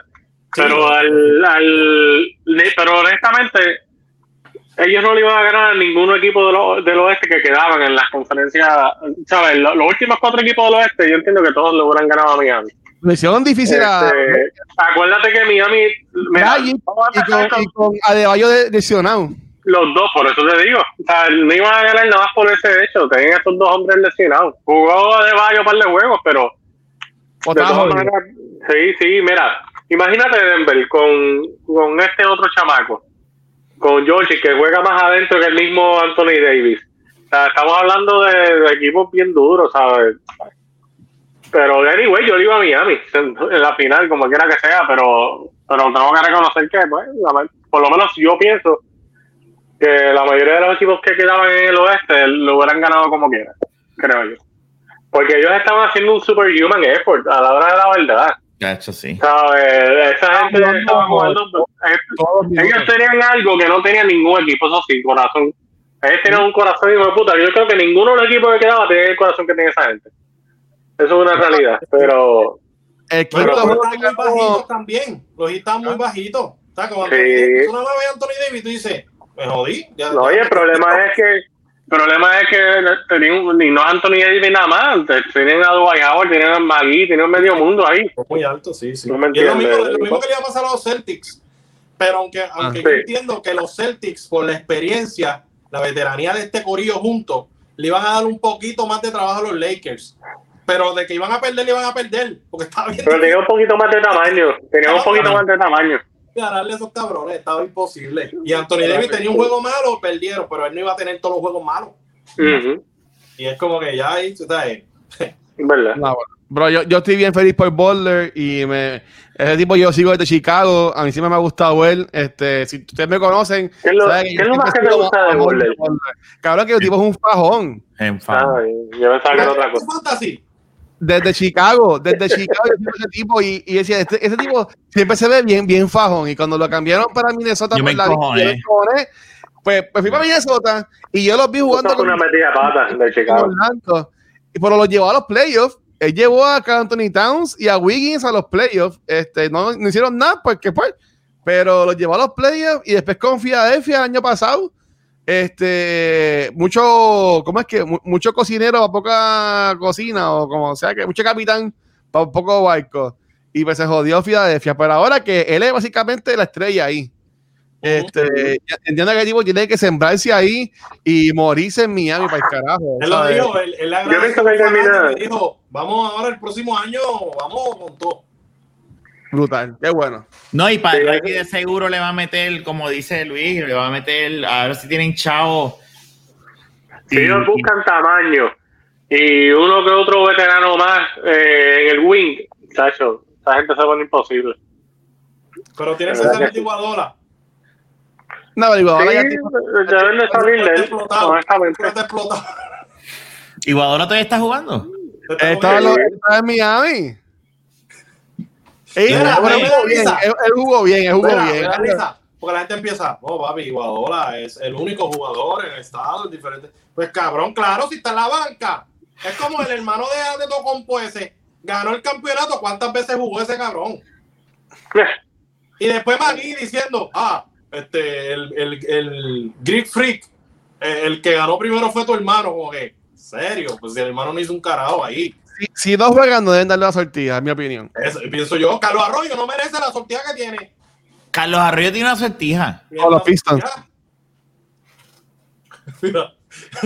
Pero al, al pero honestamente ellos no le iban a ganar a ningún equipo del, o- del oeste que quedaban en las conferencias, ¿sabes? Lo- Los, últimos cuatro equipos del oeste, yo entiendo que todos lo hubieran ganado a Miami. Lo hicieron difícil a Este, acuérdate que Miami mira, y con, con Adebayo de, lesionado. los dos, por eso te digo. O sea, no iban a ganar nada más por ese hecho. Tenían estos dos hombres lesionados. Jugó de Bayo un par de juegos, pero de todas maneras, sí, sí, mira, imagínate Denver con, con este otro chamaco, con Georgie, que juega más adentro que el mismo Anthony Davis. O sea, estamos hablando de, equipos bien duros, ¿sabes? Pero, anyway, yo le iba a Miami en, la final, como quiera que sea, pero, pero tengo que reconocer que, pues, por lo menos yo pienso que la mayoría de los equipos que quedaban en el oeste lo hubieran ganado como quiera, creo yo. Porque ellos estaban haciendo un superhuman effort a la hora de la verdad. Eso sí. ¿sabes? Esa gente jugando estaba jugando. eh, Ellos minutos. tenían algo que no tenía ningún equipo, eso sí, corazón. Ellos tenían un corazón hijo de puta. Yo creo que ninguno de los equipos que quedaba tenía el corazón que tenía esa gente. Eso es una realidad, pero El quinto están que muy bajitos también. Los están muy bajitos. O sea, como Sí. Tú nada más ves a Anthony Davis y tú dices, me jodí. Ya, no, y ya- el problema es que problema es que tenían, ni no Anthony Davis nada más, tienen a Dwight Howard, tienen a Magui, tienen medio mundo ahí. Fue muy alto, sí, sí. No me y es lo mismo, entiendes. lo mismo que le iba a pasar a los Celtics. Pero aunque, aunque yo sí. entiendo que los Celtics, por la experiencia, la veteranía de este corillo juntos, le iban a dar un poquito más de trabajo a los Lakers. Pero de que iban a perder, le iban a perder. Porque estaba bien Pero tenía un poquito más de tamaño, tenía un poquito más de tamaño. Ganarle a esos cabrones, estaba imposible. Y Anthony Davis tenía un juego malo, perdieron, pero él no iba a tener todos los juegos malos. Y es como que ya ahí, tú sabes, ¿Verdad? No. Bro, yo, yo estoy bien feliz por Butler y me, ese tipo yo sigo desde Chicago. A mí siempre me ha gustado él. Este, si ustedes me conocen, ¿Qué es lo, qué es lo más que te gusta de Butler? Cabrón, que el tipo es un fajón. En fan. Ay, yo pensaba que era otra cosa. fantasy. Desde [LAUGHS] Chicago, desde Chicago yo ese tipo y, y decía, este- ese tipo siempre se ve bien, bien fajón. Y cuando lo cambiaron para Minnesota, Yo por me la pues, pues fui para Minnesota y yo los vi jugando fue una con, metida de pata de con Chicago. Orlando. Y pero los llevó a los playoffs. Él llevó a Carl Anthony Towns y a Wiggins a los playoffs. Este, no, no hicieron nada porque pues, pero los llevó a los playoffs y después con Filadelfia el año pasado. Este, mucho, ¿cómo es que? Mu- mucho cocinero para poca cocina o como sea que, mucho capitán para poco barco. Y pues se jodió Filadelfia. Pero ahora que él es básicamente la estrella ahí. Este, entiendo que el tipo tiene que sembrarse ahí y morirse en Miami para el carajo. Él lo dijo, él, él le Yo que a termina- dijo, vamos ahora el próximo año, vamos con todo. Brutal, qué bueno. No, y para Sí, aquí de seguro le va a meter, como dice Luis, le va a meter, a ver si tienen chavo. Si ellos buscan tamaño y uno que otro veterano más eh, en el wing, chacho, esa gente se pone imposible. Pero tiene que ¿Verdad salir que de Iguadola. No, pero digo, Sí, ya tipo- deben de salir de él, explotado. honestamente. Está explotado. ¿Y Guadalajara todavía está jugando? estaba en Miami. Ey, Mira, pero él jugó bien, él, él jugó bien, él jugó Mira, bien. me da risa, porque la gente empieza, oh, papi, Guadola es el único jugador en el estado, en diferentes. Pues cabrón, claro, si está en la banca. Es como el hermano de, de Tocompo ese. Ganó el campeonato, ¿cuántas veces jugó ese cabrón? [LAUGHS] Y después Magui diciendo, ah, este, el, el, el Greek Freak, eh, el que ganó primero fue tu hermano, como que, serio, pues si el hermano no hizo un carajo ahí. Si, si dos juegan, no deben darle la sortida, en mi opinión. Eso, pienso yo, Carlos Arroyo no merece la sortida que tiene. Carlos Arroyo tiene una sortija. O los Pistons. [LAUGHS] Mira. [LAUGHS]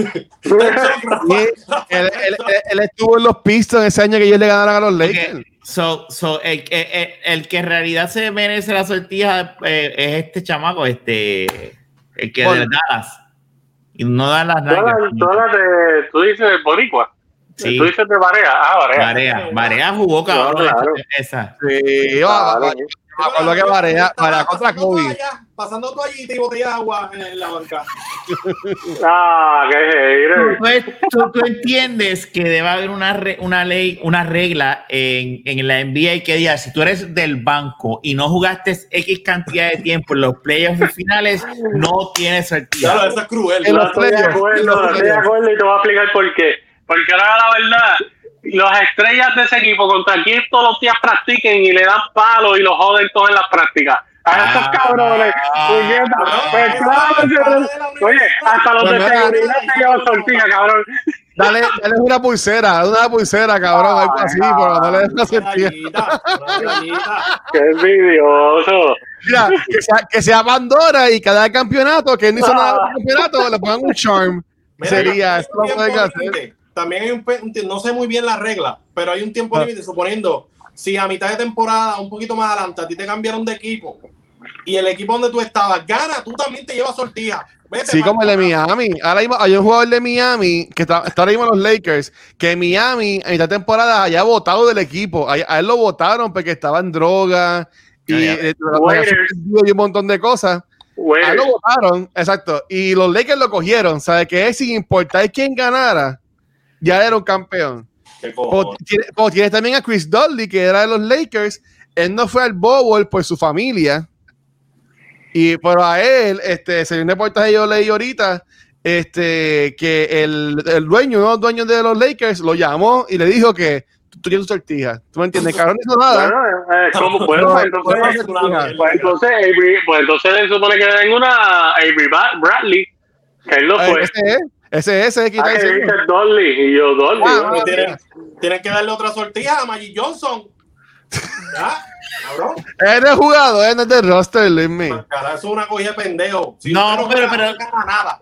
Él, él- él- él estuvo en los Pistons ese año que ellos le ganaron a los Lakers. So, so, el, el- el- el que en realidad se merece la sortija eh, es este chamaco, este, el que de Dallas. Y no da las Todas nalgas. las- todas las de, tú dices Boricua. Sí. Tú dices de Barea. Ah, Barea. Barea, Barea jugó cabrón. No, claro. Esa. Sí, va- va- me acuerdo que Barea, Barea contra pasando Kobe. pasando toallita y botella de agua en la banca. [LAUGHS] Ah, qué tú, tú entiendes que debe haber una, re- una ley, una regla en, en la NBA que diga, si tú eres del banco y no jugaste X cantidad de tiempo en los playoffs finales, no tienes sortija. Claro, eso es cruel. En No los playoffs, en acuerdo, los no estoy de playoffs. acuerdo y te voy a explicar por qué. Porque ahora la verdad, las estrellas de ese equipo contra quien todos los días practiquen y le dan palos y los joden todos en las prácticas. A estos Ah. cabrones, puñeta, Ah. pues claro Oye, hasta los de Pues mira, seguridad se llevan sortija, cabrón. Dale, dale una pulsera, dale una pulsera, cabrón, algo así, pero no le des Una. [LAUGHS] Qué envidioso. Mira, que sea, que sea Pandora y cada campeonato, que él no hizo nada de campeonato, le pongan un charm. Mira, Sería, lo tiempo pueden hacer. También hay un, no sé muy bien la regla, pero hay un tiempo Ah. límite, suponiendo, si a mitad de temporada, un poquito más adelante, a ti te cambiaron de equipo y el equipo donde tú estabas gana, tú también te llevas sortija. Vete, Sí, como el de. Miami. Ahora mismo hay un jugador de Miami que está, está ahora mismo en los Lakers, que Miami en esta temporada haya votado del equipo. A, a él lo votaron porque estaba en droga y, eh, y un montón de cosas. A él lo votaron, exacto. Y los Lakers lo cogieron. ¿Sabe que es sin importar quién ganara? Ya era un campeón. ¿Qué Como, tienes también a Chris Dudley, que era de los Lakers. Él no fue al Bowl por su familia. Y pero a él, este, se un reportaje yo leí ahorita, este, que el, el dueño, uno de los dueños de los Lakers, lo llamó y le dijo que tú, tienes tu sortija. ¿Tú me entiendes? Cabrón no hizo nada. bueno, eh, ¿cómo? No, Pues entonces, pues entonces, Avery- pues entonces le supone que le den una a Avery Bradley, que él no Eh, fue. ese es, ese es, ese que Ah, diciendo. dice Dolly, y yo, Dolly. Ah, bueno. Tienen, tienen que darle otra sortija a Magic Johnson. ¿Ya? Cabrón. Él es jugador, él no es del roster, Luis eso es una cogida de pendejo. Si No, usted pero- pero- no nada.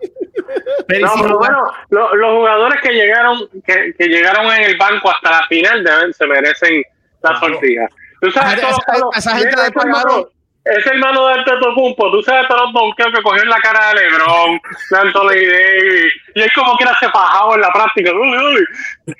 Pero No, si pero bueno, lo- los jugadores que llegaron, que, que llegaron en el banco hasta la final deben, se merecen la Claro. sortija. Tú sabes Esa- todos esa- esa gente le ese pagaron. Ese hermano de Antetokounmpo, tú sabes todos los donkeos que cogió en la cara de LeBron, de Anthony Davis, y él como quiera se fajaba en la práctica. Uy, uy.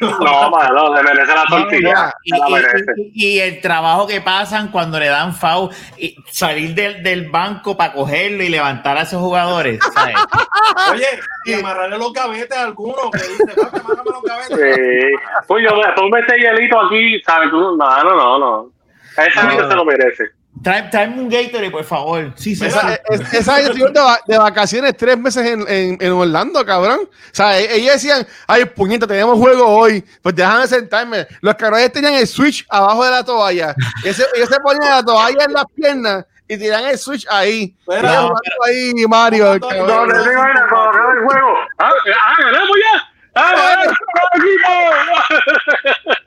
No, se merece la No, tortilla. y, la y- merece. y- y el trabajo que pasan cuando le dan foul, y salir del, del banco para cogerlo y levantar a esos jugadores, ¿sabes? [LAUGHS] Oye, y amarrarle los gavetes a alguno que dice, "Papi, amárrame los gavetes. Sí. Pues yo, ponme este hielito aquí, ¿sabes? Tú, no, no, no, no. Esa No. gente se lo merece. Trae, tráeme un Gatorade, por favor. Sí, sí. Esa, es- esa estuvieron de, de vacaciones tres meses en, en, en Orlando, cabrón. O sea, e- ellos decían, ay, puñeta, tenemos juego hoy. Pues déjame sentarme. Los cabrones tenían el switch abajo de la toalla. Ese- ellos se ponían la toalla en las piernas y tiran el switch ahí. Ellos jugando ahí, Mario. No, cabrón. No, digo, mira, cuando acabe el juego. Ah, ah, ganamos ya. Ah, ganamos,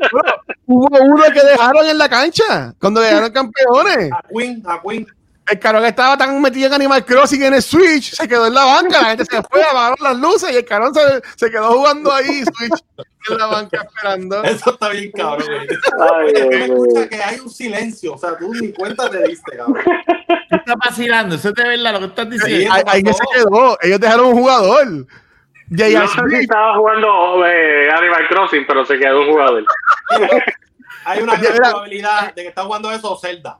equipo. Hubo uno que dejaron en la cancha cuando llegaron campeones. A Queen, a Queen. El cabrón estaba tan metido en Animal Crossing en el Switch, se quedó en la banca, la gente se [LAUGHS] fue, apagaron las luces y el cabrón se, se quedó jugando ahí [LAUGHS] Switch en la banca esperando. Eso está bien, cabrón. [LAUGHS] Ay, me escuchas que hay un silencio. O sea, tú ni cuenta te diste, cabrón. Tú estás vacilando, eso es de verdad lo que estás diciendo. Ahí, ahí que se quedó, ellos dejaron un jugador. J.R. No sé si Smith, estaba jugando eh, Animal Crossing, pero se quedó un jugador. Hay una gran probabilidad de que está jugando eso Zelda.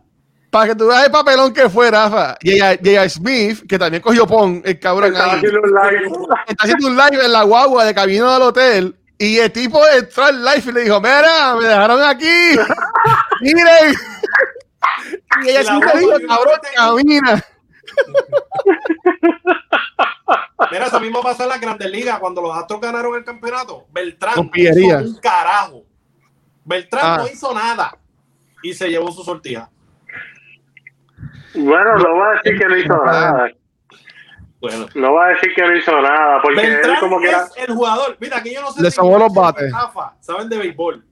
para que tú veas el papelón que fue, Rafa. J.R. Smith, que también cogió pon, el cabrón ahí. haciendo un live. Está haciendo un live en la guagua de camino del hotel. Y el tipo entró al live y le dijo, mira, me dejaron aquí. Miren. Y ella siempre dijo, cabrón, camina. Mira, eso mismo pasó en la Grandes Ligas cuando los Astros ganaron el campeonato. Beltrán no hizo un carajo. Beltrán Ah. no hizo nada y se llevó su sortija. Bueno, no voy a decir que no hizo nada. Bueno, No voy a decir que no hizo nada, porque él Beltrán como que era... es el jugador. Mira, que yo no sé. Le si los bates. saben de béisbol.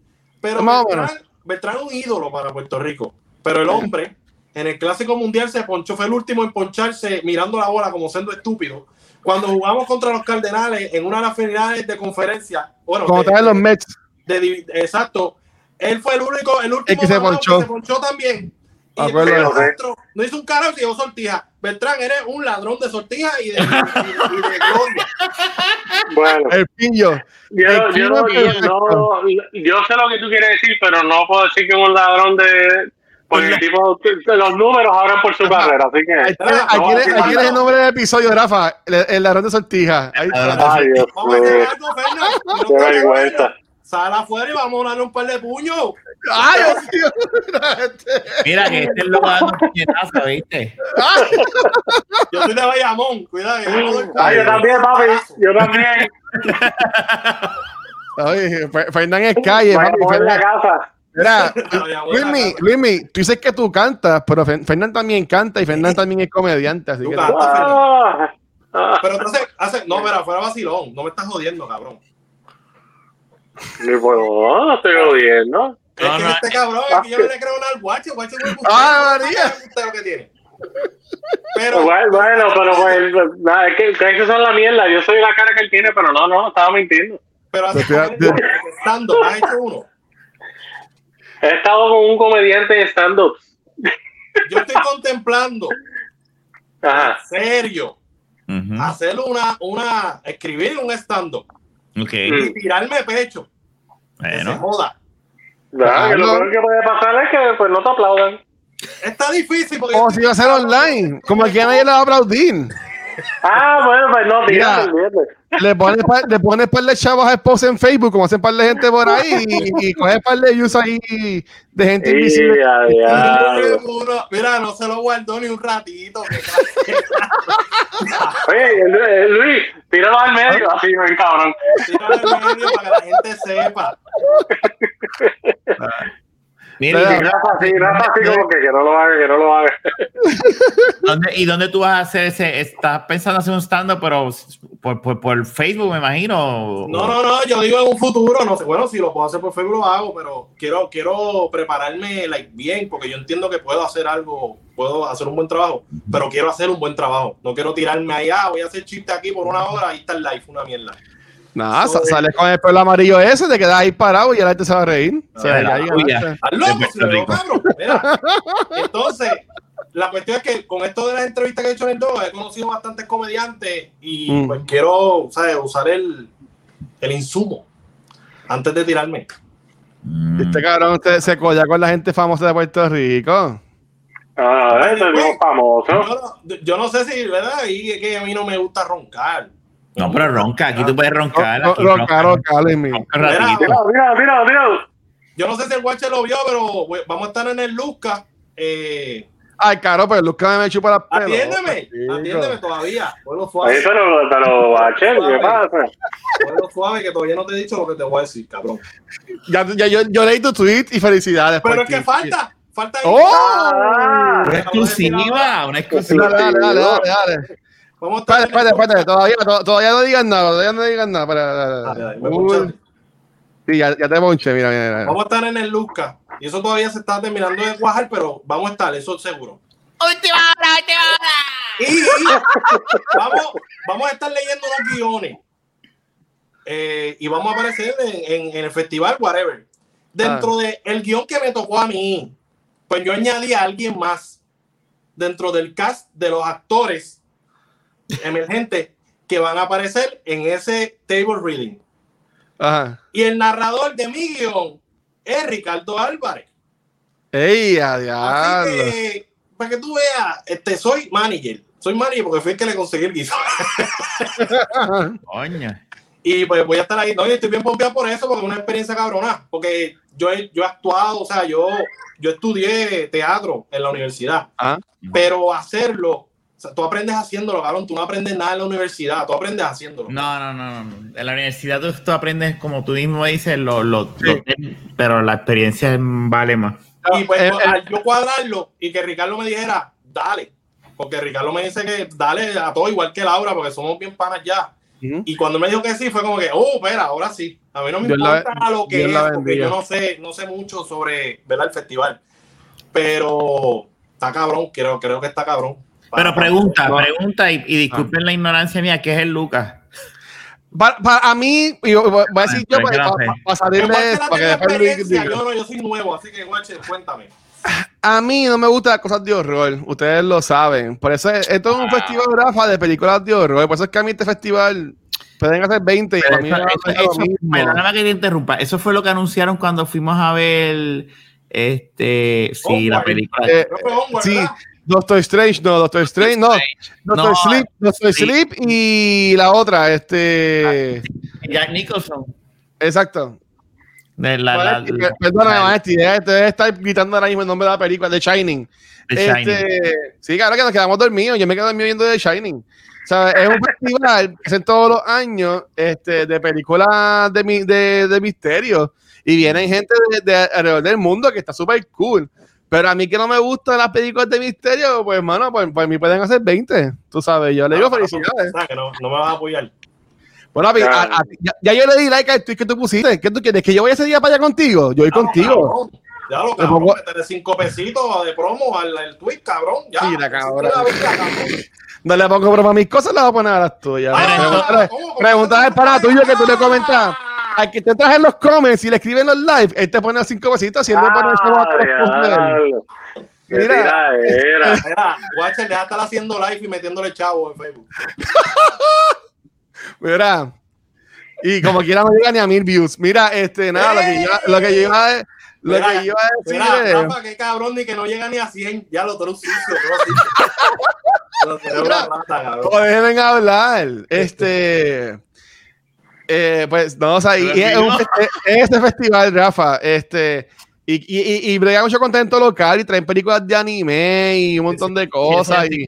Pero Beltrán, Beltrán es un ídolo para Puerto Rico. Pero el hombre, en el Clásico Mundial, se ponchó. Fue el último en poncharse mirando la bola como siendo estúpido. Cuando jugamos contra los Cardenales en una de las finales de conferencia. Bueno, Como de- traen los Mets. de exacto. Él fue el único, el último que se ponchó. que se ponchó también. Y el otro no hizo un carajo y llevó sortija. Beltrán, eres un ladrón de sortija y de, y de- y de gloria. [LAUGHS] Bueno, El pillo. yo, el yo, clima no- yo, perfecto. no- yo sé lo que tú quieres decir, pero no puedo decir que es un ladrón de... Porque el tipo, los números hablan por su carrera, así que... Aquí no, es aquí no. es el nombre del episodio, Rafa. El, el ladrón de sortija. Ahí está. Ay, Dios no qué vergüenza. Sal afuera y vamos a darle un par de puños. Ay, Dios mío. Mira que este es loco dando un puñetazo, ¿viste? Yo soy de Bayamón, cuidado. que yo no Ay, yo también, papi, yo también. Oye, Fer- Fernán es calle, papi. mover la casa. Mira, [LAUGHS] Luismi. Luismi, tú dices que tú cantas, pero Fer- Fernán también canta y Fernán también es comediante, así Tú que cantas. Ah, ah, Pero entonces, hace, no, mira, fuera vacilón. No me estás jodiendo, cabrón. ni por- no, estoy jodiendo. Es que este cabrón, es que yo no le creo nada al guache. Guache es un ¡Ah, María! lo que tiene. Pero, Bueno, bueno, pero pues, nada, es que, que esos son la mierda. Yo soy la cara que él tiene, pero no, no, estaba mintiendo. pero hace fíjate. estando, has hecho uno. He estado con un comediante en stand-up. Yo estoy contemplando, Ajá. en serio, Ujú. hacer una, una, escribir un stand-up Ok, y tirarme pecho. Que se bueno. joda. Nada, que lo peor que puede pasar es que pues no te aplaudan. Está difícil porque. como si iba a ser online, como que a nadie le va a aplaudir. Ah, bueno, pues no, olvídate. Le pones, le pones par de chavos a esposa en Facebook, como hacen par de gente por ahí, y, y coges par de views ahí de gente invisible. [LAUGHS] Mira, no se lo guardó ni un ratito. Oye, Lu- Luis, tíralo al medio, así, ven, cabrón. Tíralo en medio para que la gente sepa. [LAUGHS] Mira, Mira, ¿y de- Rafa, así, Rafa, así como que, que no lo haga, que no lo haga. [LAUGHS] dónde, ¿y dónde tú vas a hacer ese? ¿Estás pensando hacer un stand-up, pero por, por, por Facebook, me imagino? No, no, no, yo digo en un futuro, no sé, bueno, si lo puedo hacer por Facebook lo hago, pero quiero, quiero prepararme like, bien, porque yo entiendo que puedo hacer algo, puedo hacer un buen trabajo, pero quiero hacer un buen trabajo. No quiero tirarme allá, voy a hacer chiste aquí por una hora, ahí está el live, una mierda. Nada, So, sa- sales con el pelo amarillo ese, te quedas ahí parado y la gente se va a reír. O sea, Ah, ya ahí. Entonces, la cuestión es que con esto de las entrevistas que he hecho en el Dog, he conocido bastantes comediantes y Mm. pues quiero, ¿sabes? Usar el, el insumo antes de tirarme. Mm. Este cabrón usted se colla con la gente famosa de Puerto Rico. Ah, es famoso. Yo no, yo no sé si, ¿verdad? Y es que a mí no me gusta roncar. No, pero ronca, aquí tú puedes roncar. Aquí ronca. Ronca, ratito. Mira, mira, mira, mira. Yo no sé si el guache lo vio, pero we- vamos a estar en el Luzca. Eh, Ay, caro, pero Lucas me chupa la atiéndeme, atiéndeme todavía. Ahí, suave, pero, pero, Bachel, ¿qué pasa? puedo suave, que todavía no te he dicho lo que te voy a decir, cabrón. Ya, ya, yo, yo leí tu tweet y felicidades. Pero es que falta, falta. ¡Oh! Ah, Una exclusiva, una exclusiva. Dale, dale, dale, dale, dale. Vamos a estar Espérate, en el espérate. Todavía, to- todavía no digas nada, todavía no digas nada. Me Uy, ponchaste. Sí, ya, ya te ponché, mira, mira. mira. Vamos a estar en el Luzca. Y eso todavía se está terminando de cuajar, pero vamos a estar, eso es seguro. Última hora, última hora. Y, y vamos, vamos a estar leyendo los guiones. Eh, y vamos a aparecer en, en- en el festival, whatever. Dentro del el guion que me tocó a mí, pues yo añadí a alguien más dentro del cast de los actores emergentes que van a aparecer en ese table reading. Ajá. Y el narrador de mi guion es Ricardo Álvarez. ¡Ey, a Así diablo! que, para que tú veas, este, soy manager. Soy manager porque fui el que le conseguí el guiso. [LAUGHS] Coño. Y pues voy a estar ahí. No, y estoy bien pompeado por eso, porque es una experiencia cabrona. Porque yo he, yo he actuado, o sea, yo, yo estudié teatro en la universidad, Ah. pero hacerlo, o sea, tú aprendes haciéndolo, cabrón, tú no aprendes nada en la universidad, tú aprendes haciéndolo. No, no, no, no. En la universidad tú, tú aprendes, como tú mismo dices, lo, lo- Sí. lo- pero la experiencia vale más. Y pues Eh, al yo cuadrarlo y que Ricardo me dijera, dale, porque Ricardo me dice que dale a todo igual que Laura, porque somos bien panas ya. Y cuando me dijo que sí, fue como que, oh, espera, ahora sí. A mí no me Dios la- importa lo que Dios es, porque yo no sé, no sé mucho sobre ¿verdad? el festival. Pero está cabrón, creo, creo que está cabrón. Pero pregunta, No. pregunta, y, y disculpen la ignorancia mía, ¿qué es el Lucas? A mí, y yo voy a decir yo Pero es que para, no sé. salir Pero de ¿cuál esto, será para que la después Luis experiencia? diga. Yo no, yo soy nuevo, así que guache, cuéntame. A mí no me gustan las cosas de horror, ustedes lo saben. Por eso es- esto es un festival Rafa de películas de horror. Por eso es que a mí este festival pueden hacer 20 y Pero para mí eso- me va a eso- ser lo eso- mismo. perdóname que te interrumpa. Eso fue lo que anunciaron cuando fuimos a ver este sí, Onward. la película. Eh, sí, ¿verdad? Doctor Strange, no, Doctor Strange, no. Doctor No, Sleep, Doctor sí. Sleep y la otra, este. Jack Nicholson. Exacto. De la, la- la- Maestri, debe, estar gritando ahora mismo el nombre de la película, The Shining. The Shining. Este, sí, claro que nos quedamos dormidos. Yo me quedo dormido viendo The Shining. O sea, es un festival que hacen todos los años este, de películas de, mi- de, de misterio. Y vienen gente de, de alrededor del mundo que está súper cool. Pero a mí que no me gustan las películas de misterio, pues, hermano, pues, pues a mí pueden hacer 20. Tú sabes, yo le digo Ah, felicidades. o sea, que no, no me vas a apoyar. Bueno, a mí- a- a- ya, ya yo le di like al tweet que tú pusiste. ¿Qué tú quieres? ¿Que yo vaya ese día para allá contigo? Yo voy contigo. Ya lo cabrón, pongo- métele cinco pesitos de promo al, al tweet, cabrón. Ya. Mira, cabrón. No le pongo broma a mis cosas, las voy a poner a las tuyas. Ah. Pregúntale al pana tuyo que tú le comentas. Al que te traje en los comments y le escriben los live, él te pone cinco besitos y él [LAUGHS] le pone el chavo a todos los comments. Ah, Mira. tiradera. Mira, Watcher, deja de estar haciendo live y metiéndole chavo en Facebook. [LAUGHS] Mira. Y como quiera no llega ni a mil views. Mira, este, nada, lo que yo, lo que yo iba a, lo Mira, que yo iba a decir Mira, es- Rafa, qué cabrón, ni que no llega ni a 100. Ya lo sucio. [LAUGHS] Lo tengo una rata, cabrón. Oh, déjenme hablar. Este. Eh, pues no, o sea, y, es, un, es- es este festival, Rafa. Este. Y, y, y, y brega mucho contento local y traen películas de anime y un montón de cosas. Y,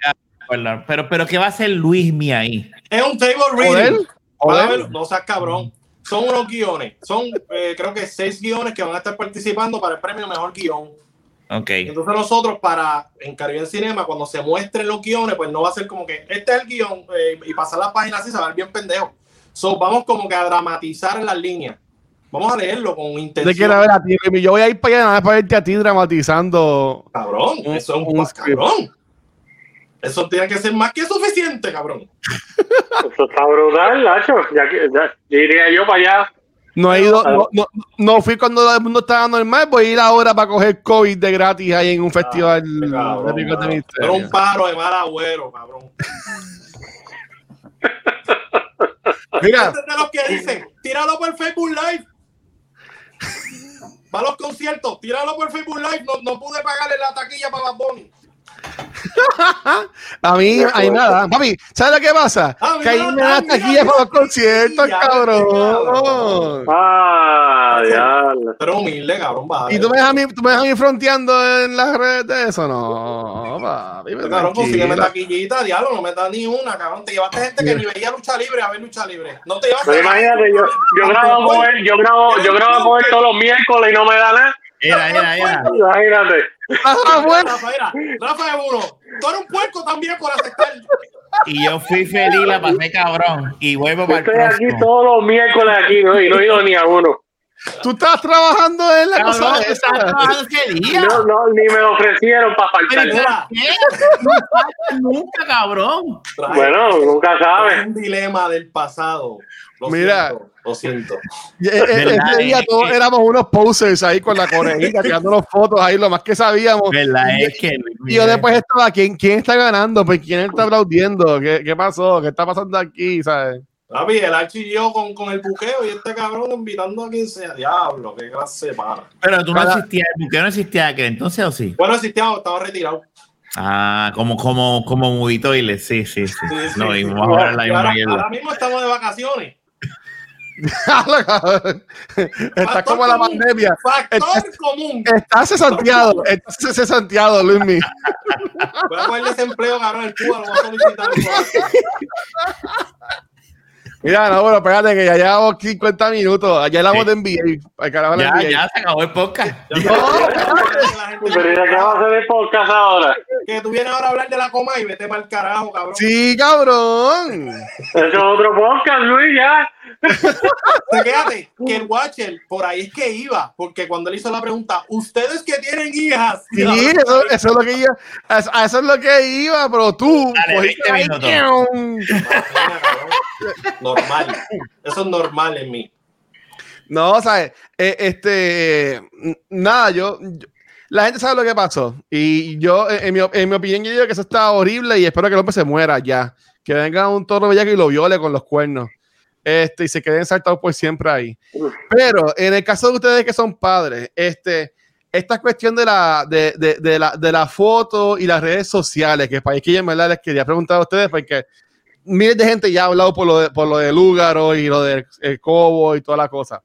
Bueno, Pero, pero ¿qué va a hacer Luis mi ahí? Es un table reading. Ver- No seas cabrón. Son unos guiones. Son, eh, creo que seis guiones que van a estar participando para el premio Mejor Guión. Ok. Entonces nosotros para en Caribbean Cinema, cuando se muestren los guiones, pues no va a ser como que este es el guion eh, y pasar las páginas así se va a ver bien pendejo. So, vamos como que a dramatizar las líneas. Vamos a leerlo con Te intención. quiero ver a ti, Remy. Yo voy a ir para allá nada más para verte a ti dramatizando. Cabrón, eso es un, cabrón. Eso tiene que ser más que suficiente, cabrón. [LAUGHS] Eso está brutal, Nacho. Ya, que- ya- iría yo para allá. No he ido, no, no, no fui cuando todo el mundo estaba normal, voy a ir ahora para coger COVID de gratis ahí en un festival Qué cabrón, de. Era un paro de mal agüero, cabrón. [LAUGHS] Mira, de los que dicen, tíralo por Facebook Live. Va los conciertos, tíralo por Facebook Live. No, no pude pagarle la taquilla para Bad. [LAUGHS] a mí, hay nada. Papi, ¿sabes lo que pasa? Ah, que ahí me mira, aquí mira, para los conciertos, cabrón. Ah, diablo. Pero humilde, cabrón. Y tú me dejas a mí, tú me dejas a mí fronteando en las redes de eso, no, papi. me Cabrón, consígueme taquillita, diablo, no me das ni una, cabrón. Te llevaste gente que ni veía lucha libre a ver lucha libre. No te llevaste. Pero imagínate, yo, yo grabo con él, yo grabo, yo grabo con él todos los miércoles y no me da nada. Era, era, era. Imagínate. Bueno. Rafa, mira, Rafa es uno. Tú eres un puerco también por aceptar. Y yo fui feliz, la pasé cabrón. Y vuelvo para el estoy aquí todos los miércoles aquí ¿no? y no he ido ni a uno. Tú estás trabajando en la cosa tú esa. estabas trabajando ese día. No, no, ni me lo ofrecieron para faltar. No nunca, cabrón. Bueno, nunca Es sabes. un dilema del pasado. Lo Mira. siento, lo siento. Y, eh, eh. Ese día Es todos que- éramos unos posers ahí con la corejita, tirándonos fotos ahí, lo más que sabíamos. ¿Verdad? Es que. Y yo después estaba, ¿quién, quién está ganando? Pues quién está aplaudiendo, ¿Qué, qué pasó? ¿Qué está pasando aquí? ¿Sabes? Papi, el yo con, con el buqueo y este cabrón invitando a quien sea. Diablo, qué clase de pana. Pero tú no existías, ¿por qué no existía aquel entonces o sí? Bueno, existía, estaba retirado. Ah, como, como, como le, sí, sí, sí. Sí, sí, no, y sí. vamos a ver la ahora, misma mierda. ahora mismo estamos de vacaciones. [LAUGHS] Está como la pandemia. Factor Estás- común. Estás cesanteado. Estás cesanteado, Luismi. Voy a coger desempleo, cabrón, el Cuba lo voy a solicitar. [LAUGHS] Mira, no, bueno, espérate que ya llevamos 50 minutos. Ya hablamos de NBA. Al carajo la Ya, NBA. ya se acabó el podcast. [LAUGHS] Pero ya que va a hacer el podcast ahora. Que tú vienes ahora a hablar de la coma y vete para el carajo, cabrón. Sí, cabrón. Eso es otro podcast, Luis, ya. [LAUGHS] Fíjate que el Watcher por ahí es que iba, porque cuando él hizo la pregunta, ustedes que tienen hijas, Sí, eso, eso es lo que iba. Eso, a eso es lo que iba, pero tú. Dale, cogiste 20 ahí. Normal. Eso es normal en mí. No, ¿sabes? Eh, este, nada, yo, yo- la gente sabe lo que pasó. Y yo, en mi, en mi opinión, yo digo que eso está horrible y espero que el hombre se muera ya. Que venga un toro bellaco y lo viole con los cuernos. Este, y se queden saltados por siempre ahí. Pero en el caso de ustedes que son padres, este, esta cuestión de la, de, de, de la, de la foto y las redes sociales, que para que yo en verdad les quería preguntar a ustedes, porque miles de gente ya ha hablado por lo de, por lo de Lúgaro y lo del el Cobo y toda la cosa.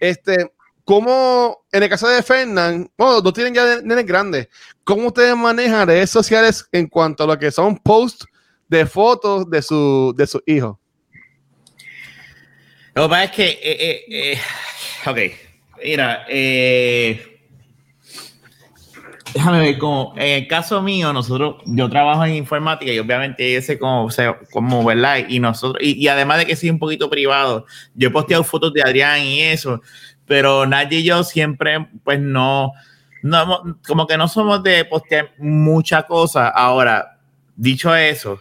Este, ¿cómo, en el caso de Fernán, bueno, no tienen ya nenes grandes, ¿cómo ustedes manejan redes sociales en cuanto a lo que son posts de fotos de su, de sus hijos? Lo que pasa es que, eh, eh, eh, ok, mira, eh, déjame ver cómo, en el caso mío, nosotros, yo trabajo en informática y obviamente yo sé cómo, o sea, cómo, ¿verdad? Y nosotros, y, además de que soy un poquito privado, yo he posteado fotos de Adrián y eso, pero nadie y yo siempre, pues no, no, como que no somos de postear mucha cosa. Ahora, dicho eso,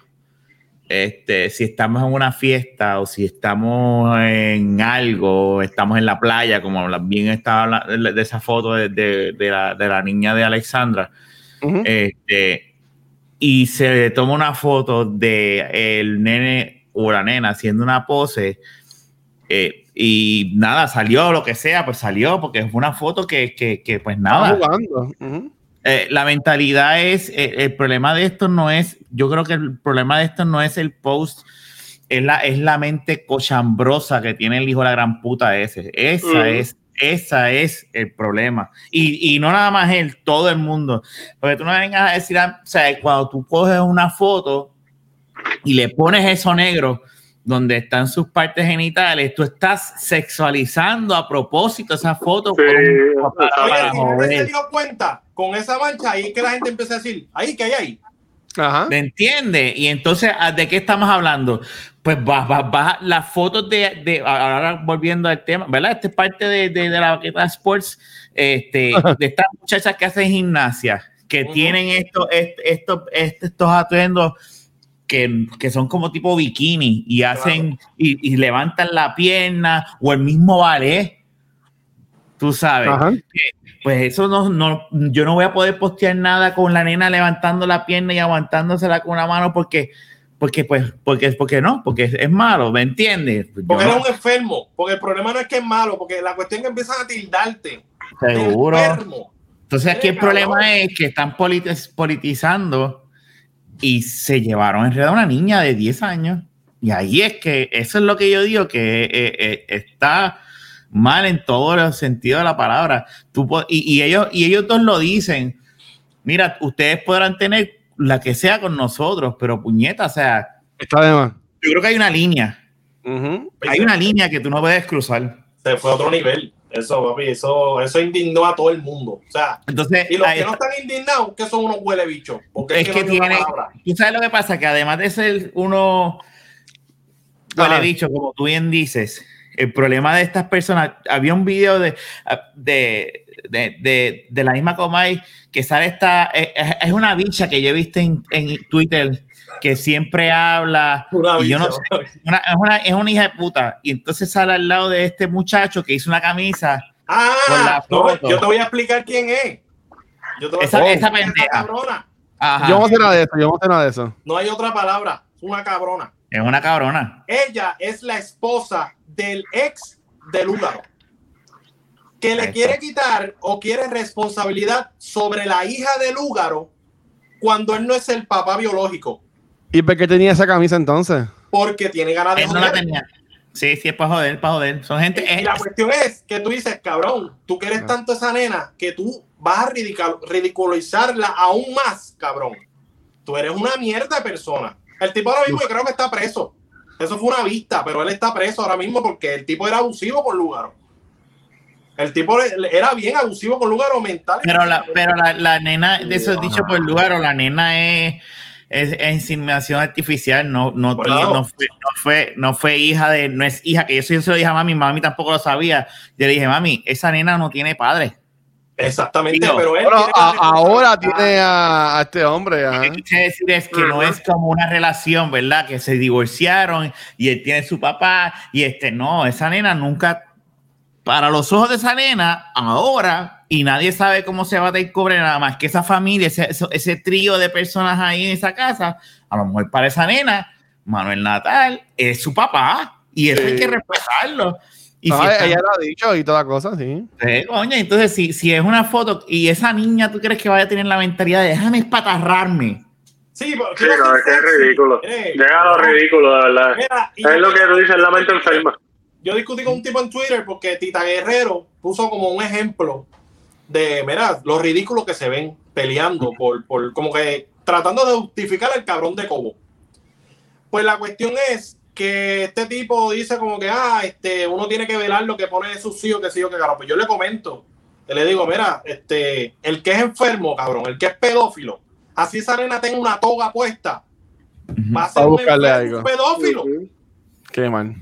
este, si estamos en una fiesta o si estamos en algo, estamos en la playa, como bien estaba de esa foto de, de- de la, de la niña de Alexandra, Ujú. este, y se toma una foto de el nene o la nena haciendo una pose, eh, y nada, salió lo que sea, pues salió, porque es una foto que, que, que, pues nada. Eh, la mentalidad es, eh, el problema de esto no es, yo creo que el problema de esto no es el post, es la, es la mente cochambrosa que tiene el hijo de la gran puta ese. Esa Ujú. es, esa es el problema. Y, y no nada más él, todo el mundo. Porque tú no vengas a decir, ah, o sea, cuando tú coges una foto y le pones eso negro donde están sus partes genitales, tú estás sexualizando a propósito esa foto Sí, por un- exacto. Oye, para y no se dio cuenta con esa mancha ahí que la gente empieza a decir, ahí, que hay ahí? Ajá. ¿Me entiendes? Y entonces, ¿a- ¿de qué estamos hablando? Pues va, va, va las fotos de, de- ahora volviendo al tema, ¿verdad? Esta es parte de, de, de la baqueta Sports, este, de estas muchachas que hacen gimnasia, que Ujú. tienen esto, est- esto, est- estos atuendos que, que son como tipo bikini y hacen y, y levantan la pierna o el mismo ballet. Tú sabes Ajá. pues eso no, no, yo no voy a poder postear nada con la nena levantando la pierna y aguantándosela con una mano porque, porque, pues, porque, porque no, porque es, es malo, ¿me entiendes? Yo Porque eres un enfermo. Porque el problema no es que es malo, porque la cuestión es que empiezan a tildarte. seguro. enfermo. Entonces aquí el problema es que están politi- politizando y se llevaron en realidad a una niña de 10 años. Y ahí es que eso es lo que yo digo, que eh, eh, está mal en todos los sentidos de la palabra. Tú y, y ellos, y ellos dos lo dicen. Mira, ustedes podrán tener la que sea con nosotros, pero puñeta, o sea, Está de más. yo creo que hay una línea. Hay una línea que tú no puedes cruzar. Se fue a otro nivel. Eso, papi, eso, eso indignó a todo el mundo. O sea, Entonces, y los que no está. están indignados, que son unos huele bichos. Porque es que no tiene, tú sabes lo que pasa, que además de ser uno, huele Ajá. bicho, como tú bien dices, el problema de estas personas, había un video de, de, de, de, de la misma Comay que sale esta, es, es una bicha que yo he visto en, en Twitter que siempre habla, y yo no bicha, sé, una- es, una, es una hija de puta, y entonces sale al lado de este muchacho que hizo una camisa, Con la Ah, no, yo te voy a explicar quién es. Yo te voy a Esa- explicar esa quién es pendeja. Ajá, Yo no sé nada de eso. Yo no sé nada de eso. No hay otra palabra. Es una cabrona. es una cabrona. Ella es la esposa del ex del húngaro. Que le Eso. quiere quitar o quiere responsabilidad sobre la hija del húngaro cuando él no es el papá biológico. ¿Y por qué tenía esa camisa entonces? Porque tiene ganas de Él no la tenía. Sí, sí, es para joder, para joder. Son gente. Y la cuestión es que tú dices, cabrón, tú quieres tanto esa nena que tú vas a ridiculizarla aún más, cabrón. Tú eres una mierda de persona. El tipo ahora mismo yo creo que está preso. Eso fue una vista, pero él está preso ahora mismo porque el tipo era abusivo con Lugaro. El tipo era bien abusivo con Lugaro mental. pero la, pero la, la nena, de eso dicho por lugar, o la nena es, es, es inseminación artificial, no, no, Bueno. no, fue, no, fue, no fue hija de, no es hija, que yo sí se lo dije a mami, mami tampoco lo sabía. Yo le dije, mami, esa nena no tiene padre. Exactamente, pero él Bueno, tiene a- la ahora tiene a, a este hombre. Lo que quise decir es que no es como una relación, ¿verdad? Que se divorciaron y él tiene su papá y este, no, esa nena nunca, para los ojos de esa nena, ahora, y nadie sabe cómo se va a descubrir nada más que esa familia, ese, ese trío de personas ahí en esa casa, a lo mejor para esa nena, Manuel Natal es su papá y eso hay Sí. que respetarlo. Y No, si está- ella lo ha dicho y toda cosa, sí. Sí, coño, entonces si, si es una foto y esa niña, ¿tú crees que vaya a tener la mentalidad de déjame espatarrarme? Sí, pero Sí, no, es que es ridículo. Eh, Llega a lo ridículo, de verdad. Mira, Es yo- lo que tú dices, la mente enferma. Yo discutí con un tipo en Twitter porque Tita Guerrero puso como un ejemplo de, mira, lo ridículo que se ven peleando por, por como que tratando de justificar al cabrón de Cobo. Pues la cuestión es que este tipo dice como que, ah, este, uno tiene que velar lo que pone de sus hijos, que sí o que carajo. Pues yo le comento, le digo, mira, este, el que es enfermo, cabrón, el que es pedófilo, así esa nena tenga una toga puesta, va a ser un, pedófilo. Qué mal.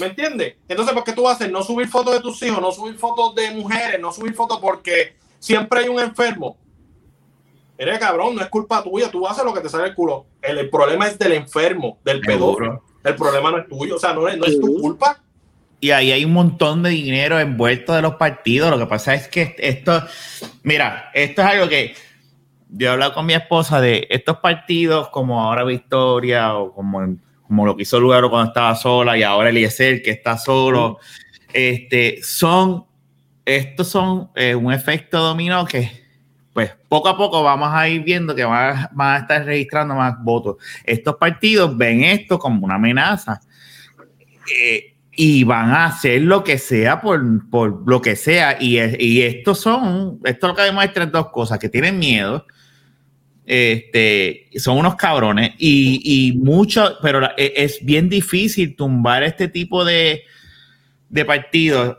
¿Me entiendes? Entonces, ¿por qué tú haces? No subir fotos de tus hijos, no subir fotos de mujeres, no subir fotos porque siempre hay un enfermo. Eres cabrón, no es culpa tuya, tú haces lo que te sale el culo. El, el problema es del enfermo, del pedófilo. El problema no es tuyo, o sea, no es, no es tu culpa. Y ahí hay un montón de dinero envuelto de los partidos. Lo que pasa es que esto, mira, esto es algo que yo he hablado con mi esposa de estos partidos como ahora Victoria o como, como lo que hizo Lugaro cuando estaba sola y ahora Eliezer que está solo. Este, son, estos son eh, un efecto dominó que pues poco a poco vamos a ir viendo que van a, van a estar registrando más votos. Estos partidos ven esto como una amenaza. Eh, y van a hacer lo que sea por, por lo que sea. Y, es- y estos son, esto lo que demuestra es dos cosas, que tienen miedo, este, son unos cabrones y, y mucho, pero la- e- es bien difícil tumbar este tipo de, de partidos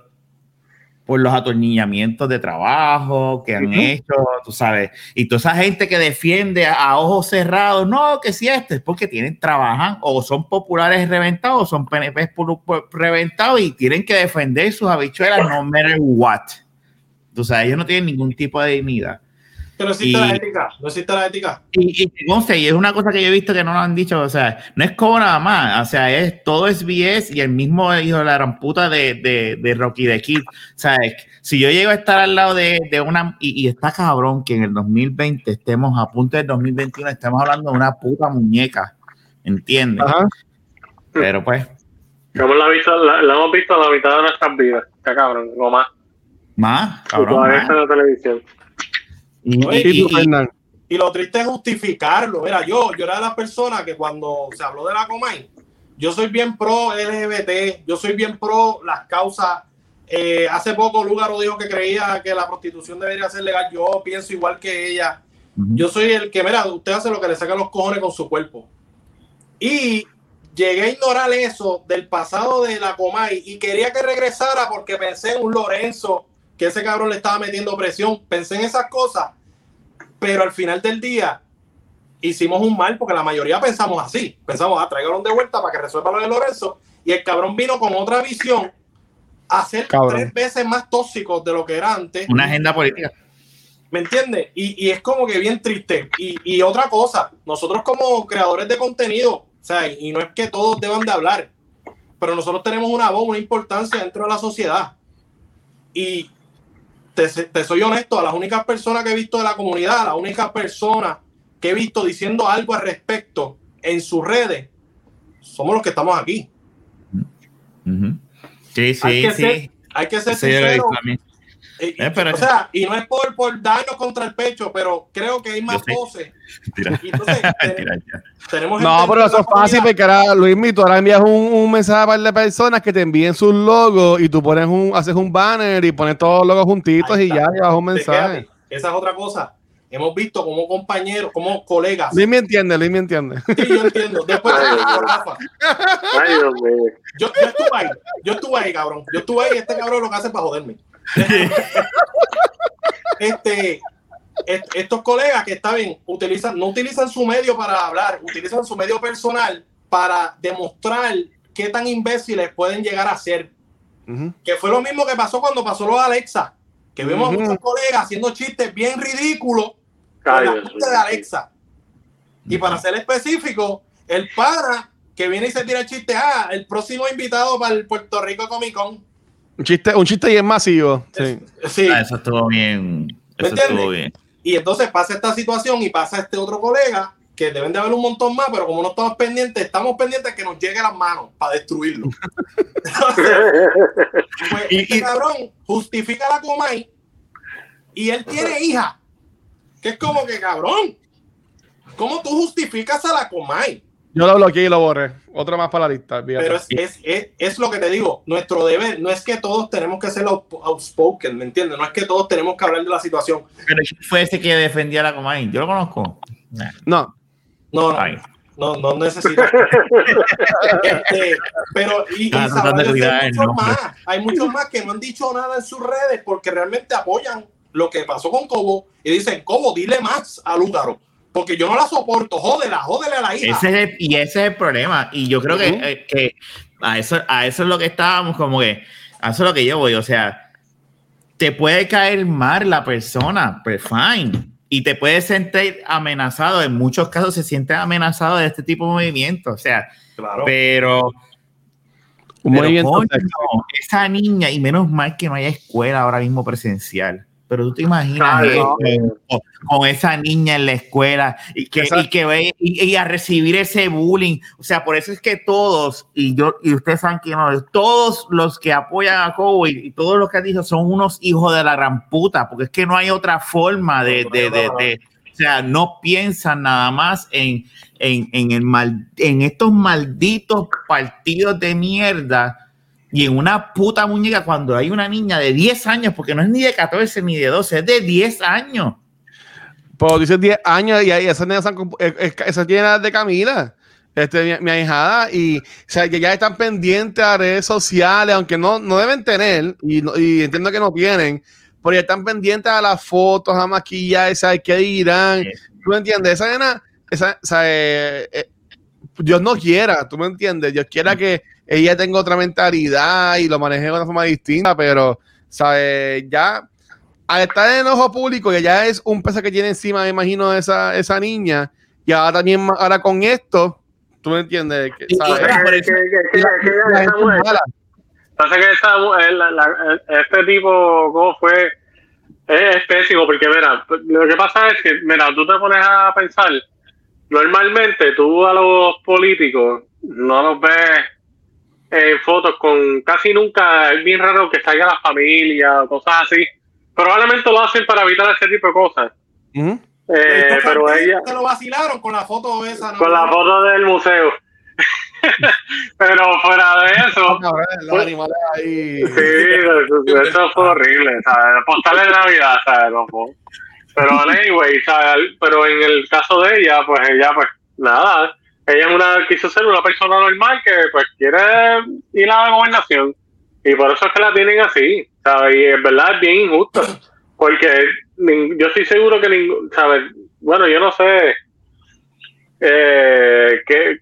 por los atornillamientos de trabajo que han Ujú. hecho, tú sabes, y toda esa gente que defiende a, ojos cerrados, no, que si este es porque tienen, trabajan o son populares reventados o son PNP reventados y tienen que defender sus habichuelas no matter what. Tú sabes, ellos no tienen ningún tipo de dignidad. Que no existe Y- la ética, no existe la ética. Y, y, y es una cosa que yo he visto que no lo han dicho, o sea, no es como nada más, o sea, es todo es BS y el mismo hijo de la gran puta de, de, de Rocky the Kid. O sea, es que si yo llego a estar al lado de, de una, y, y está cabrón que en el 2020 estemos a punto del 2021, estemos hablando de una puta muñeca, ¿entiendes? Ajá. Pero pues, Como la, visto, la, la hemos visto en la mitad de nuestras vidas. Está cabrón, o más. más, Y cabrón, todavía más. está en la televisión. Y- lo triste es justificarlo. Mira, yo, yo era de las personas que cuando se habló de la Comay, yo soy bien pro LGBT, yo soy bien pro las causas. Eh, hace poco Lugaro dijo que creía que la prostitución debería ser legal. Yo pienso igual que ella. Yo soy el que, mira, usted hace lo que le saca los cojones con su cuerpo. Y llegué a ignorar eso del pasado de la Comay y quería que regresara porque pensé en un Lorenzo, que ese cabrón le estaba metiendo presión. Pensé en esas cosas, pero al final del día hicimos un mal porque la mayoría pensamos así. Pensamos, ah, tráiganlo de vuelta para que resuelva lo de Lorenzo. Y el cabrón vino con otra visión a ser Cabrón. tres veces más tóxico de lo que era antes. una agenda política. ¿Me entiendes? Y, y es como que bien triste. Y, y otra cosa, nosotros como creadores de contenido, o sea, y no es que todos deban de hablar, pero nosotros tenemos una voz, una importancia dentro de la sociedad. Y te, te soy honesto, a las únicas personas que he visto de la comunidad, la única persona que he visto diciendo algo al respecto en sus redes, somos los que estamos aquí. Ujú. Sí, hay, sí, que sí. ser, hay que ser lo he sincero. Eh, Eh, pero- o sea, y no es por, por darnos contra el pecho, pero creo que hay más voces. [LAUGHS] Tira. Y entonces, [LAUGHS] tenemos, No, pero eso es fácil porque ahora, Luis, tú ahora envías un, un mensaje a un par de personas que te envíen sus logos y tú pones un, haces un banner y pones todos los logos juntitos Ahí y está. ya llevas un mensaje. Esa es otra cosa. Hemos visto como compañeros, como colegas. Luis me entiende, Luis me entiende. Sí, yo entiendo. Después [LAUGHS] Rafa. Ay, Dios mío. Yo, yo estuve ahí. Yo estuve ahí, cabrón. Yo estuve ahí. Este cabrón lo que hace para joderme. [LAUGHS] este, est- estos colegas que está bien, utilizan, no utilizan su medio para hablar, utilizan su medio personal para demostrar qué tan imbéciles pueden llegar a ser. Que fue lo mismo que pasó cuando pasó lo de Alexa. Que vimos Ujú. a muchos colegas haciendo chistes bien ridículos con la de Alexa. Y para ser específico, el pana que viene y se tira el chiste, ah, el próximo invitado para el Puerto Rico Comic Con. Un chiste, un chiste bien masivo. Sí. Sí. Ah, eso estuvo bien. Eso estuvo bien. Y entonces pasa esta situación y pasa este otro colega, que deben de haber un montón más, pero como no estamos pendientes, estamos pendientes que nos llegue a las manos para destruirlo. [LAUGHS] Pues, Y- este y- cabrón justifica la Comay y él tiene hija. Que es como que, cabrón, ¿cómo tú justificas a la Comay? Yo lo bloqueé y lo borré. Otro más para la lista. fíjate. Pero es, es, es, es lo que te digo, nuestro deber no es que todos tenemos que ser out- outspoken, ¿me entiendes? No es que todos tenemos que hablar de la situación. Pero ¿quién fue ese que defendía a la Comay? Yo lo conozco. Nah. No. No, no, Ay. no, no necesito. [LAUGHS] Este, pero y, y Ah, cuidar muchos más. Hay muchos más que no han dicho nada en sus redes porque realmente apoyan lo que pasó con Cobo y dicen, Cobo, dile más a Lúgaro. Porque yo no la soporto, jódela, jódela a la hija. Ese es el- y ese es el problema. Y yo creo que, eh, que a, eso, a eso es lo que estábamos como que, a eso es lo que yo voy. O sea, te puede caer mal la persona, pues fine. Y te puedes sentir amenazado. En muchos casos se siente amenazado de este tipo de movimientos. O sea, Claro. pero, pero, coño, esa niña, y menos mal que no haya escuela ahora mismo presencial. Pero tú te imaginas no. con, esa niña en la escuela y que, y que ve y, y a recibir ese bullying. O sea, por eso es que todos, y yo, y ustedes saben que no, todos los que apoyan a Kobe y todos los que han dicho son unos hijos de la gran puta, porque es que no hay otra forma de, de- de- de- o sea, no piensan nada más en, en, en el mal, en estos malditos partidos de mierda y en una puta muñeca cuando hay una niña de 10 años, porque no es ni de 14 ni de 12, es de 10 años. Pero dices 10 años y ahí esas es- es- esas edad de Camila. Este, mi, mi ahijada, y o sea, que ya están pendientes a redes sociales, aunque no, no deben tener, y, no- y entiendo que no tienen, pero ya están pendientes a las fotos, a maquillaje, ¿sabes qué dirán? Sí. ¿Tú me entiendes? Esa nena, esa, o sea, eh, eh, Dios no quiera, ¿tú me entiendes? Dios quiera que ella tenga otra mentalidad y lo maneje de una forma distinta, pero, ¿sabes? Ya al estar en el ojo público, que ya es un peso que tiene encima, me imagino, esa, esa niña, y ahora también, ahora con esto, tú me entiendes, que, ¿sabes? Pasa que esa mujer, la- la- este tipo ¿cómo fue es pésimo porque mira, lo que pasa es que mira, tú te pones a pensar, normalmente tú a los políticos no los ves en fotos con casi nunca, es bien raro que salga la familia o cosas así. Probablemente lo hacen para evitar ese tipo de cosas. Eh, pero ella, Se lo vacilaron con la foto esa. ¿no? con la foto del museo. [LAUGHS] pero fuera de eso, Cabrón, los animales ahí. Sí, eso, fue horrible, ¿sabes? Postales de Navidad, ¿sabes? No. Pero anyway, ¿sabes? Pero en el caso de ella, pues ella, pues nada, ella es una, quiso ser una persona normal que pues quiere ir a la gobernación. Y por eso es que la tienen así, ¿sabes? Y en verdad es bien injusto. Porque yo estoy seguro que ningún, ¿sabes? Bueno, yo no sé eh, que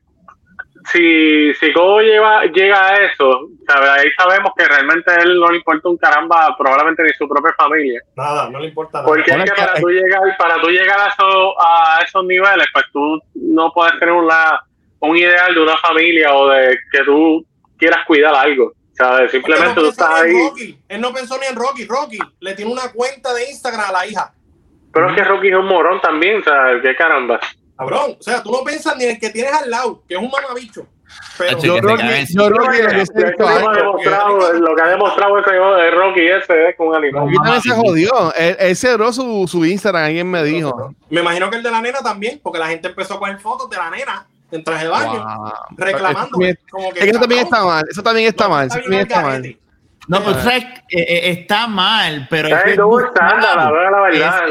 si, si Cobo lleva, llega a eso, ¿sabes? ahí sabemos que realmente a él no le importa un caramba, probablemente ni su propia familia. Nada, no le importa nada. Porque es Bueno, que es que- para tú llegar, para tú llegar a, eso- a esos niveles, pues tú no puedes tener una, un ideal de una familia o de que tú quieras cuidar algo. ¿sabes? Simplemente Porque tú no estás ahí. Rocky. Él no pensó ni en Rocky. Rocky le tiene una cuenta de Instagram a la hija. Pero es que Rocky es un morón también, ¿sabes? ¿Qué caramba? Cabrón, o sea, tú no piensas ni en el que tienes al lado, que es un mamabicho. Pero Yo creo que, yo creo que lo que ha demostrado- ese de Rocky ese es con un animal. Rocky se jodió. Él, él cerró su, su Instagram, alguien me dijo. me imagino que el de la nena también, porque la gente empezó a coger fotos de la nena en traje de baño, Wow. reclamando. Eso también- como que, Es que eso también cabrón, está mal. Eso también está no, mal. Eso bien también al está mal. No, pues sabes, Eh, eh, está mal, pero es, en es la verdad,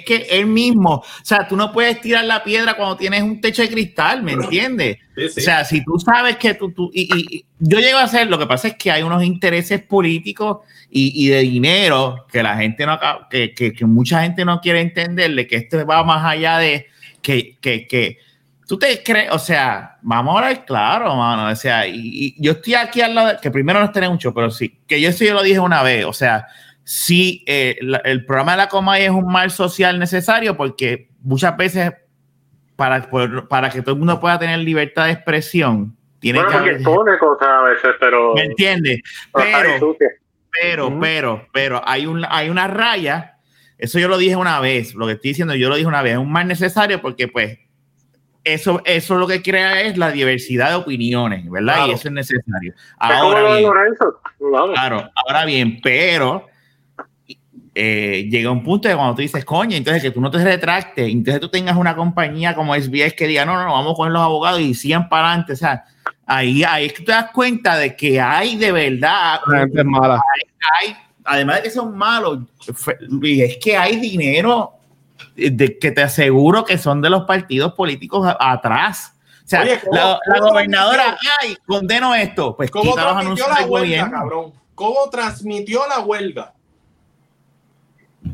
que él mismo, o sea, tú no puedes tirar la piedra cuando tienes un techo de cristal, ¿me entiendes? Sí, sí. O sea, si tú sabes que tú, tú y, y- y yo llego a hacer, lo que pasa es que hay unos intereses políticos y, y de dinero que la gente no, acaba- que, que, que mucha gente no quiere entenderle, que esto va más allá de que, que, que tú te crees, o sea, vamos a hablar claro, mano, o sea, y, y yo estoy aquí al lado, de- que primero no estaré mucho, pero sí, que yo eso yo lo dije una vez, o sea, sí, eh, la- el programa de la Comay es un mal social necesario porque muchas veces para, por- para que todo el mundo pueda tener libertad de expresión, tiene Bueno, que haber- pone cosas a veces, pero. ¿me entiendes? pero Pero, pero, Ujú. pero, pero hay, un, hay una raya, eso yo lo dije una vez, lo que estoy diciendo yo lo dije una vez, es un mal necesario porque pues eso, eso lo que crea es la diversidad de opiniones, ¿verdad? Claro. Y eso es necesario. Ahora bien. Claro, ahora bien, pero eh, llega un punto de cuando tú dices, coño, entonces que tú no te retractes, entonces tú tengas una compañía como SBS que diga, no, no, no, vamos con los abogados y sigan para adelante, o sea, ahí, ahí es que te das cuenta de que hay de verdad, mala. hay, además de que son malos, y es que hay dinero de, que te aseguro que son de los partidos políticos a- atrás. O sea, Oye, ¿cómo- la, gobernadora, ay, condeno esto, pues ¿Cómo transmitió anuncios la huelga, gobierno. cabrón? ¿Cómo transmitió la huelga?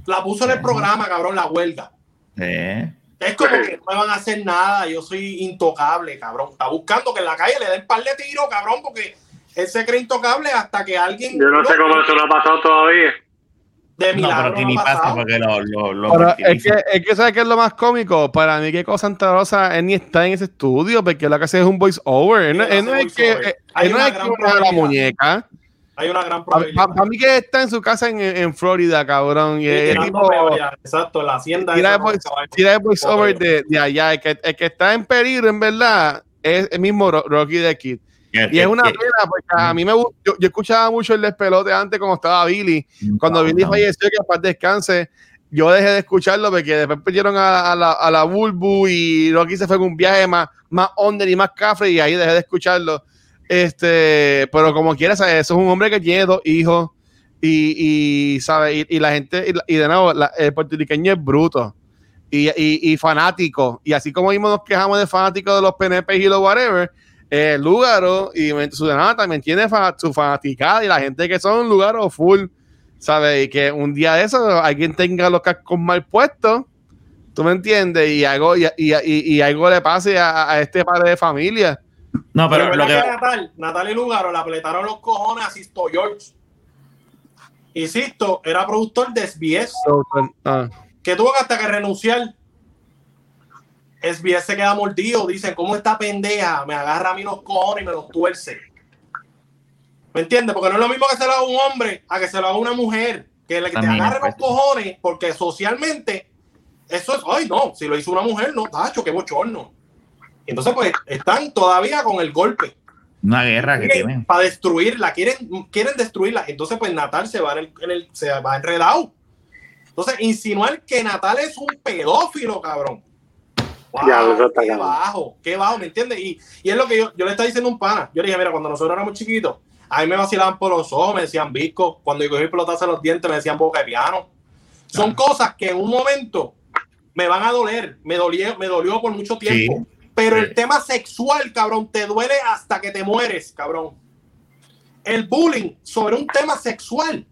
La puso en el programa, cabrón, la huelga. Eh. Es como que no me van a hacer nada, yo soy intocable, cabrón. Está buscando que en la calle le den par de tiros, cabrón, porque él se cree intocable hasta que alguien. Yo no sé cómo eso no ha pasado todavía. De No, milagro pero que no ni pasa porque lo, lo, lo Pero es que, es que ¿sabes qué es lo más cómico? Para mí que cosa Santa Rosa él ni está en ese estudio porque lo que hace es un voice over. Él no, él no es que, voice-over. él Hay no una es que gran mueve la muñeca. Hay una gran probabilidad. Para mí que está en su casa en, en Florida, cabrón. Y tirando tipo, exacto, la hacienda. tira el voice, no, caballo. tira el voice Como over que- de, de allá. El que, el que está en peligro, en verdad, es el mismo Ro- Rocky de Kid. Que- Y es una que- pena porque a mí me yo, yo escuchaba mucho el despelote antes como estaba Billy. Cuando no, Billy no. falleció, que paz descanse, yo dejé de escucharlo porque después perdieron a, a la, a la Bulbu y Rocky se fue en un viaje más, más under y más cafre y ahí dejé de escucharlo. Este, pero como quiera, ¿sabes? eso es un hombre que tiene dos hijos y, y ¿sabe? Y, y la gente, y, de nuevo, la- el puertorriqueño es bruto y, y, y fanático. Y así como mismo nos quejamos de fanáticos de los PNP y los whatever, eh, Lugaro y su nada también tiene fa- su fanaticada y la gente que son Lugaro full, ¿sabes? Y que un día de eso alguien tenga los cascos mal puestos, ¿tú me entiendes? Y algo, y, y, y- y algo le pase a, a este padre de familia. No, pero Pero lo ¿verdad que. que Natal, Natal y Lugaro le apretaron los cojones a Sisto George. Y Sisto era productor de SBS, Ah, que tuvo que hasta que renunciar. SBS se queda mordido. Dicen, ¿cómo esta pendeja me agarra a mí los cojones y me los tuerce? ¿Me entiendes? Porque no es lo mismo que se lo haga un hombre a que se lo haga una mujer. Que le que te agarre los cojones, porque socialmente eso es, ay no, si lo hizo una mujer, no, tacho, qué bochorno. Entonces, pues, están todavía con el golpe Una guerra que tienen. para destruirla, quieren, quieren destruirla. Entonces, pues Natal se va en el, en el- se va enredado. Entonces, insinuar que Natal es un pedófilo, cabrón. Wow, Ya, eso está qué cabrón. bajo, qué bajo, ¿me entiendes? Y, y es lo que yo, yo le estaba diciendo a un pana. Yo le dije, mira, cuando nosotros éramos chiquitos, a mí me vacilaban por los ojos, me decían visco. Cuando yo cogí pelotazo en los dientes, me decían boca de piano. Son cosas que en un momento me van a doler. Me dolió, me dolió por mucho tiempo. Pero Sí. el tema sexual, cabrón, te duele hasta que te mueres, cabrón. El bullying sobre un tema sexual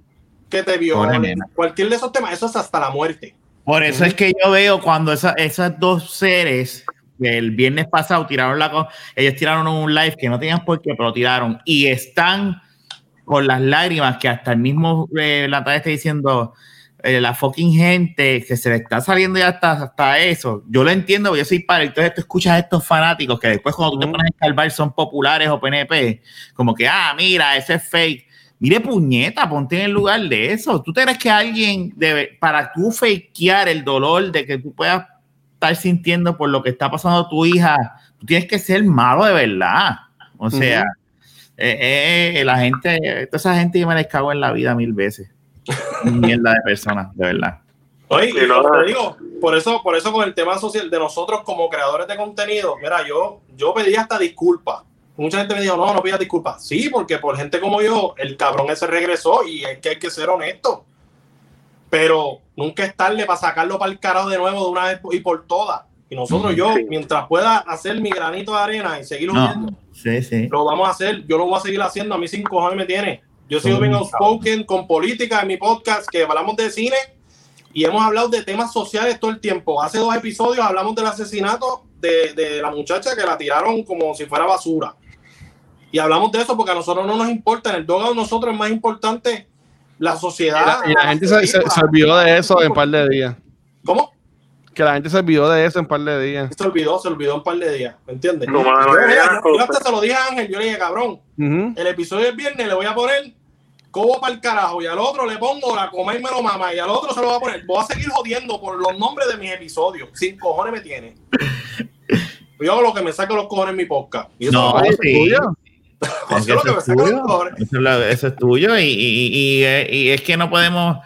que te vio, Pobre nena. cualquier de esos temas, eso es hasta la muerte. Por eso es que yo veo cuando esa- esas dos seres el viernes pasado tiraron la ellos tiraron un live que no tenían por qué, pero tiraron y están con las lágrimas que hasta el mismo eh, la tarde está diciendo eh, la fucking gente que se le está saliendo ya hasta, hasta eso. Yo lo entiendo, yo soy padre. Entonces tú escuchas a estos fanáticos que después cuando tú te pones a escarbar son populares o PNP, como que, ah, mira, ese es fake. Mire, puñeta, ponte en el lugar de eso. ¿Tú te crees que alguien debe, para tú fakear el dolor de que tú puedas estar sintiendo por lo que está pasando tu hija, tú tienes que ser malo de verdad. O sea, eh, eh, la gente, toda esa gente yo me les cago en la vida mil veces. [LAUGHS] Mierda de personas, de verdad. Oye, y no, como no. te digo, por eso, por eso con el tema social de nosotros como creadores de contenido, mira, yo, yo pedí hasta disculpas. Mucha gente me dijo, no, no pidas disculpas. Sí, porque por gente como yo, el cabrón ese regresó y es que hay que ser honesto. Pero nunca es tarde para sacarlo para el carajo de nuevo de una vez y por todas. Y nosotros, yo, Sí. mientras pueda hacer mi granito de arena y seguir No, huyendo, sí, sí. lo vamos a hacer. Yo lo voy a seguir haciendo. A mí sin cojones me tiene. Yo sigo bien outspoken con política en mi podcast que hablamos de cine y hemos hablado de temas sociales todo el tiempo. Hace dos episodios hablamos del asesinato de, de la muchacha que la tiraron como si fuera basura. Y hablamos de eso porque a nosotros no nos importa. En el dogado nosotros es más importante la Y sociedad. la, y la gente se, se- se olvidó de eso en un par de días. ¿Cómo? Que la gente se olvidó de eso en un par de días. Se olvidó, se olvidó un par de días. ¿Me entiendes? No, yo, yo- yo hasta se lo dije a Ángel. Yo le dije, cabrón, el episodio del viernes le voy a poner cobo para el carajo y al otro le pongo la coma y me lo mama y al otro se lo voy a poner. Voy a seguir jodiendo por los nombres de mis episodios. Sin cojones me tiene. Yo hago lo que me saco los cojones en mi podcast. Y eso No, sí. Eso es tuyo. Eso es, y, y- y- y- y es que no podemos.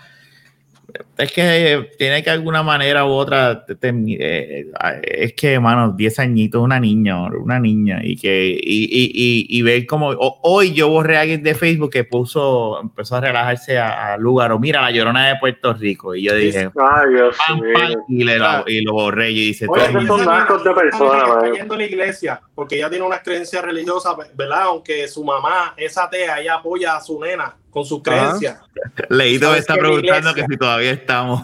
Es que tiene que de alguna manera u otra. te- te- eh, es que, hermano, 10 añitos, una niña, una niña, y que y, y, y, y ver como o- hoy yo borré a alguien de Facebook que puso, empezó a relajarse a, a lugar, o mira, la llorona de Puerto Rico, y yo dije, Ay, Dios mío. pam, y, le, lo, y lo borré, y dice, Oye, Esos y son esa ascos de personas, yendo a la iglesia porque ella tiene unas creencias religiosas, ¿verdad? Aunque su mamá es atea, ella apoya a su nena con sus creencias. Leído me ¿Sabes está preguntando que si todavía estamos.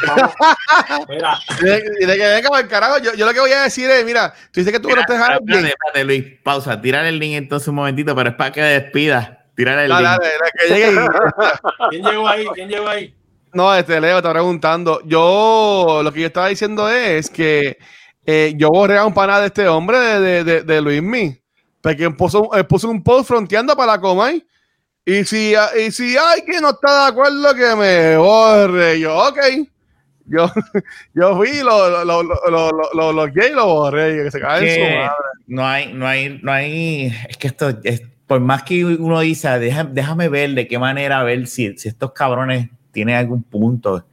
[LAUGHS] Mira, Y de, de que venga el carajo, yo, yo lo que voy a decir es, mira, tú dices que tú Mira, a espérate, alguien. espérate, Luis, pausa, tírale el link entonces un momentito, pero es para que despidas. Tírale el link. dale, dale, que [LAUGHS] ¿quién llegó ahí? ¿Quién llegó ahí? No, este Leo está preguntando. Yo lo que yo estaba diciendo es que eh, yo borré a un pana de este hombre de, de, de, de Luismi. Porque puso, puso un post fronteando para la Comay. Y si, y si hay quien no está de acuerdo, que me borre. Yo, ok. Yo, [LAUGHS] yo fui, lo, lo, lo, lo, lo, lo, lo bloqueé y lo borré. Y que se cae en su Que madre. no hay, no hay, no hay, es que esto es, por más que uno dice, "Deja- déjame ver de qué manera ver si, si estos cabrones tienen algún punto.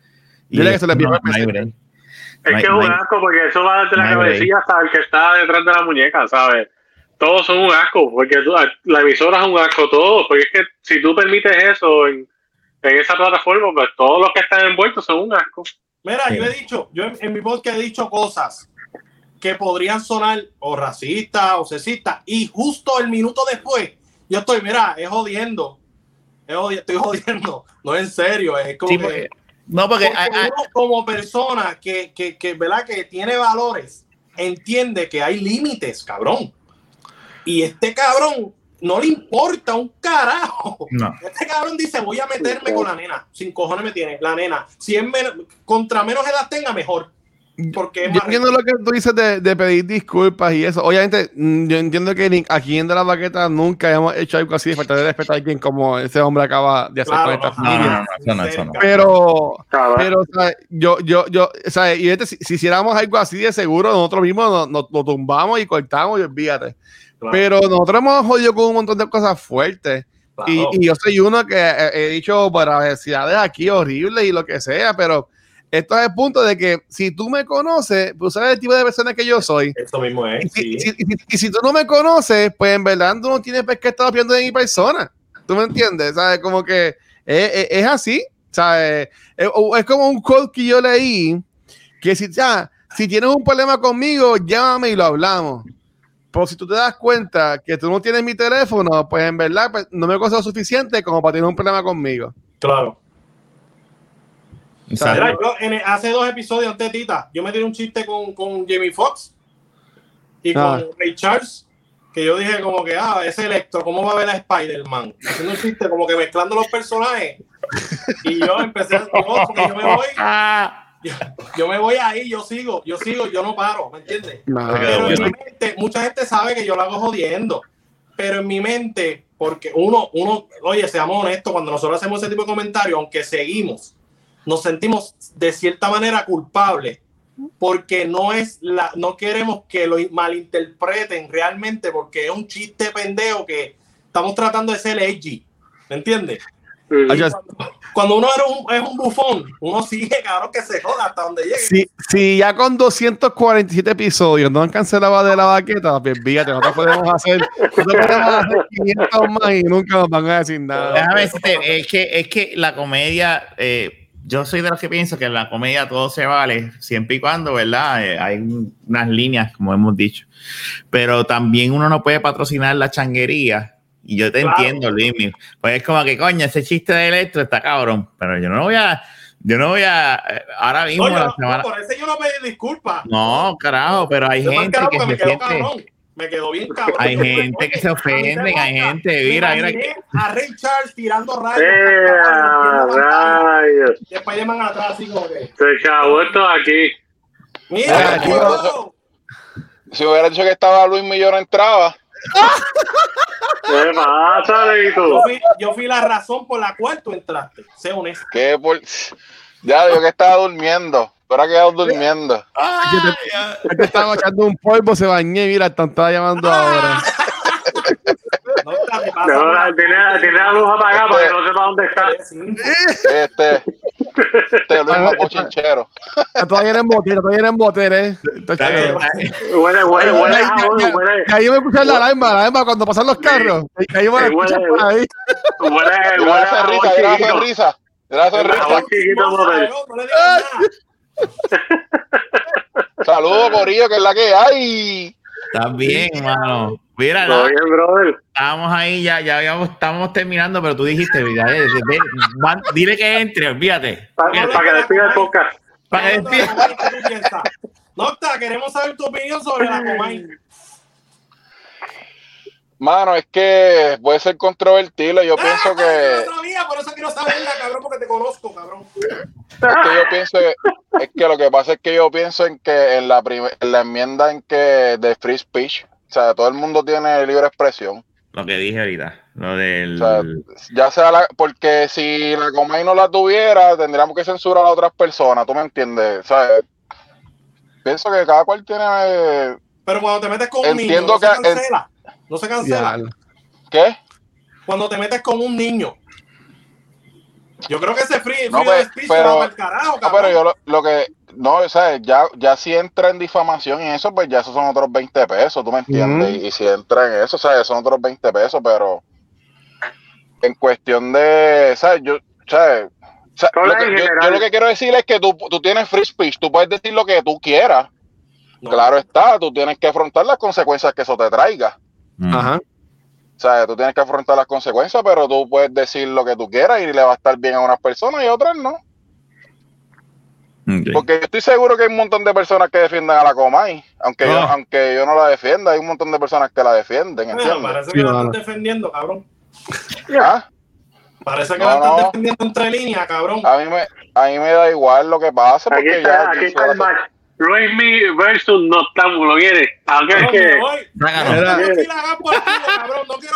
Y Dile que es- se les no, el no. Es No hay- que es un asco porque eso va desde la cabecilla hasta el que está detrás de la muñeca, ¿sabes? Todos son un asco, porque tú- la emisora es un asco, todos. Porque es que si tú permites eso en, en esa plataforma, pues todos los que están envueltos son un asco. Mira, Sí. yo he dicho, yo en, en mi podcast he dicho cosas que podrían sonar o racistas o sexistas y justo el minuto después yo estoy, mira, es jodiendo. Es jodi- estoy jodiendo. No es en serio, es como Sí, que- porque- no, porque porque uno como persona que, que, que, ¿verdad? que tiene valores, entiende que hay límites, cabrón. Y este cabrón no le importa un carajo. no. Este cabrón dice, voy a meterme con la nena. Sin cojones me tiene, la nena. Si es men- contra menos edad tenga, mejor. Porque es Yo más entiendo lo que tú dices de, de pedir disculpas y eso. Obviamente, mm, yo entiendo que ni aquí en De la Baqueta nunca hemos hecho algo así de falta de respeto a alguien como ese hombre acaba de hacer Claro, con esta no, No, no, familia. no, eso no, eso no. Pero, pero, o sea, yo, yo, yo, o sea, y este, si, si hiciéramos algo así de seguro, nosotros mismos nos, nos- lo tumbamos y cortamos y olvídate. Claro, Pero nosotros hemos jodido con un montón de cosas fuertes. claro. Y, y yo soy uno que he, he dicho barbaridades aquí horribles y lo que sea, pero esto es el punto de que si tú me conoces, pues sabes el tipo de persona que yo soy. Esto mismo Y es. si, sí. y si- y si- y si tú no me conoces, pues en verdad tú no tienes qué estar viendo de mi persona. ¿Tú me entiendes? ¿Sabes? Como que es, es- es así. ¿Sabes? Es, como un quote que yo leí que si, ya, si tienes un problema conmigo, llámame y lo hablamos. Pero si tú te das cuenta que tú no tienes mi teléfono, pues en verdad pues, no me costó suficiente como para tener un problema conmigo. Claro. Mira, yo en el- hace dos episodios antes de Tita, yo me tiré un chiste con, con Jamie Foxx y Ah. con Ray Charles, que yo dije como que, ah, ese Electro, ¿cómo va a ver a Spider-Man? Haciendo un chiste como que mezclando los personajes. Y yo empecé a yo, porque yo me voy, [LAUGHS] yo, yo me voy ahí, yo sigo, yo sigo, yo no paro, ¿me entiendes? No, Pero en mi mente, mucha gente sabe que yo lo hago jodiendo. Pero en mi mente, porque uno, uno, oye, seamos honestos, cuando nosotros hacemos ese tipo de comentarios, aunque seguimos, nos sentimos de cierta manera culpables porque no es la, no queremos que lo malinterpreten realmente, porque es un chiste pendejo que estamos tratando de ser edgy, ¿me entiendes? Oye, Cuando uno era un- es un bufón, uno sigue, cabrón, que se joda hasta donde llegue. Si, si ya con 247 episodios no han cancelado de la baqueta, pues fíjate, nosotros podemos hacer, nosotros podemos hacer 500 más y nunca nos van a decir nada. Déjame decirte, es que, es que la comedia, eh, yo soy de los que pienso que en la comedia todo se vale, siempre y cuando, ¿verdad? Eh, hay un- unas líneas, como hemos dicho. Pero también uno no puede patrocinar la changuería. Y yo te Claro. entiendo, Luis. Pues es como que, coño, ese chiste de electro está cabrón. Pero yo no voy a, yo no voy a, eh, ahora mismo, No, yo la no- semana. no, por eso yo no pedí disculpas. No, carajo, pero hay Yo me gente que porque se me quedó siente. cabrón. Me quedó bien cabrón. Hay gente Oye, que se me hay gente, Me mira, mira A Ray Charles tirando rayos. ¡Eh, rayos! Y Spider-Man atrás, así como que. Se chavó esto aquí. Mira, tío. Si hubiera dicho que estaba Luis Millón entraba. ¿Qué pasa, Yo fui, yo fui la razón por la cual tú entraste. Sé honesto. Que por... Ya digo que estaba durmiendo. Pero ha quedado durmiendo. Este estaba echando un polvo, se bañé, mira, están todas llamando ahora. No, te No, tiene, tiene la luz apagada para que no sepa dónde está. Este, este Luis más bochinchero. Todavía en botera, todavía en botera, eh. Huele, huele, huele ahí me escuchan la alarma, la alarma cuando pasan los carros. Ahí me escuchan por ahí. huele, huele jabón risa, chiquito. risa. Saludos, Corillo, que es la que hay. Estás bien, mano. Mira, nada, bien, brother. estábamos ahí, ya, ya habíamos, estábamos terminando, pero tú dijiste, mira, eh, de- de- van- dile que entre, olvídate. Para que despida el podcast. para que No, despida. no, no, ¿qué tú piensas? Nocta, queremos saber tu opinión sobre la Comay. Mano, es que puede ser controvertible. Yo pienso Ah, que. No sabía, por eso quiero saberla, cabrón, porque te conozco, cabrón. Es que yo pienso que, es que lo que pasa es que yo pienso en que en la en la enmienda en que de free speech, o sea, todo el mundo tiene libre expresión. Lo que dije ahorita, lo del. O sea, ya sea la, porque si la Comay no la tuviera, tendríamos que censurar a otras personas, ¿tú me entiendes? O sea, pienso que cada cual tiene Pero cuando te metes con un niño, Entiendo no se que- cancela. No se cancela. Ya, ¿qué? Cuando te metes con un niño. Yo creo que ese free, No, free pues, speech pero- el carajo, No, cabrón. pero yo lo, lo que no, o sea, ya, ya si entra en difamación y eso, pues ya esos son otros 20 pesos, ¿tú me entiendes? Y, y si entra en eso, o sea, son otros 20 pesos, pero en cuestión de, ¿sabes? Yo, ¿sabes? O sea, Hola, lo que- yo, lo que quiero decir es que tú, tú tienes free speech, tú puedes decir lo que tú quieras, No. claro está, tú tienes que afrontar las consecuencias que eso te traiga. Mm. Ajá. O sea, tú tienes que afrontar las consecuencias, pero tú puedes decir lo que tú quieras y le va a estar bien a unas personas y a otras no. Porque yo estoy seguro que hay un montón de personas que defiendan a la Comay, aunque, yo, Ah. aunque yo no la defienda, hay un montón de personas que la defienden, Bueno, parece Sí, que la están defendiendo, cabrón. Ah, Parece que No, la están no. defendiendo entre líneas, cabrón. A mí me, a mí me da igual lo que pase, Aquí porque está, ya aquí está el match. Luis Me versus Noctámbulo, ¿viene? Aunque es que...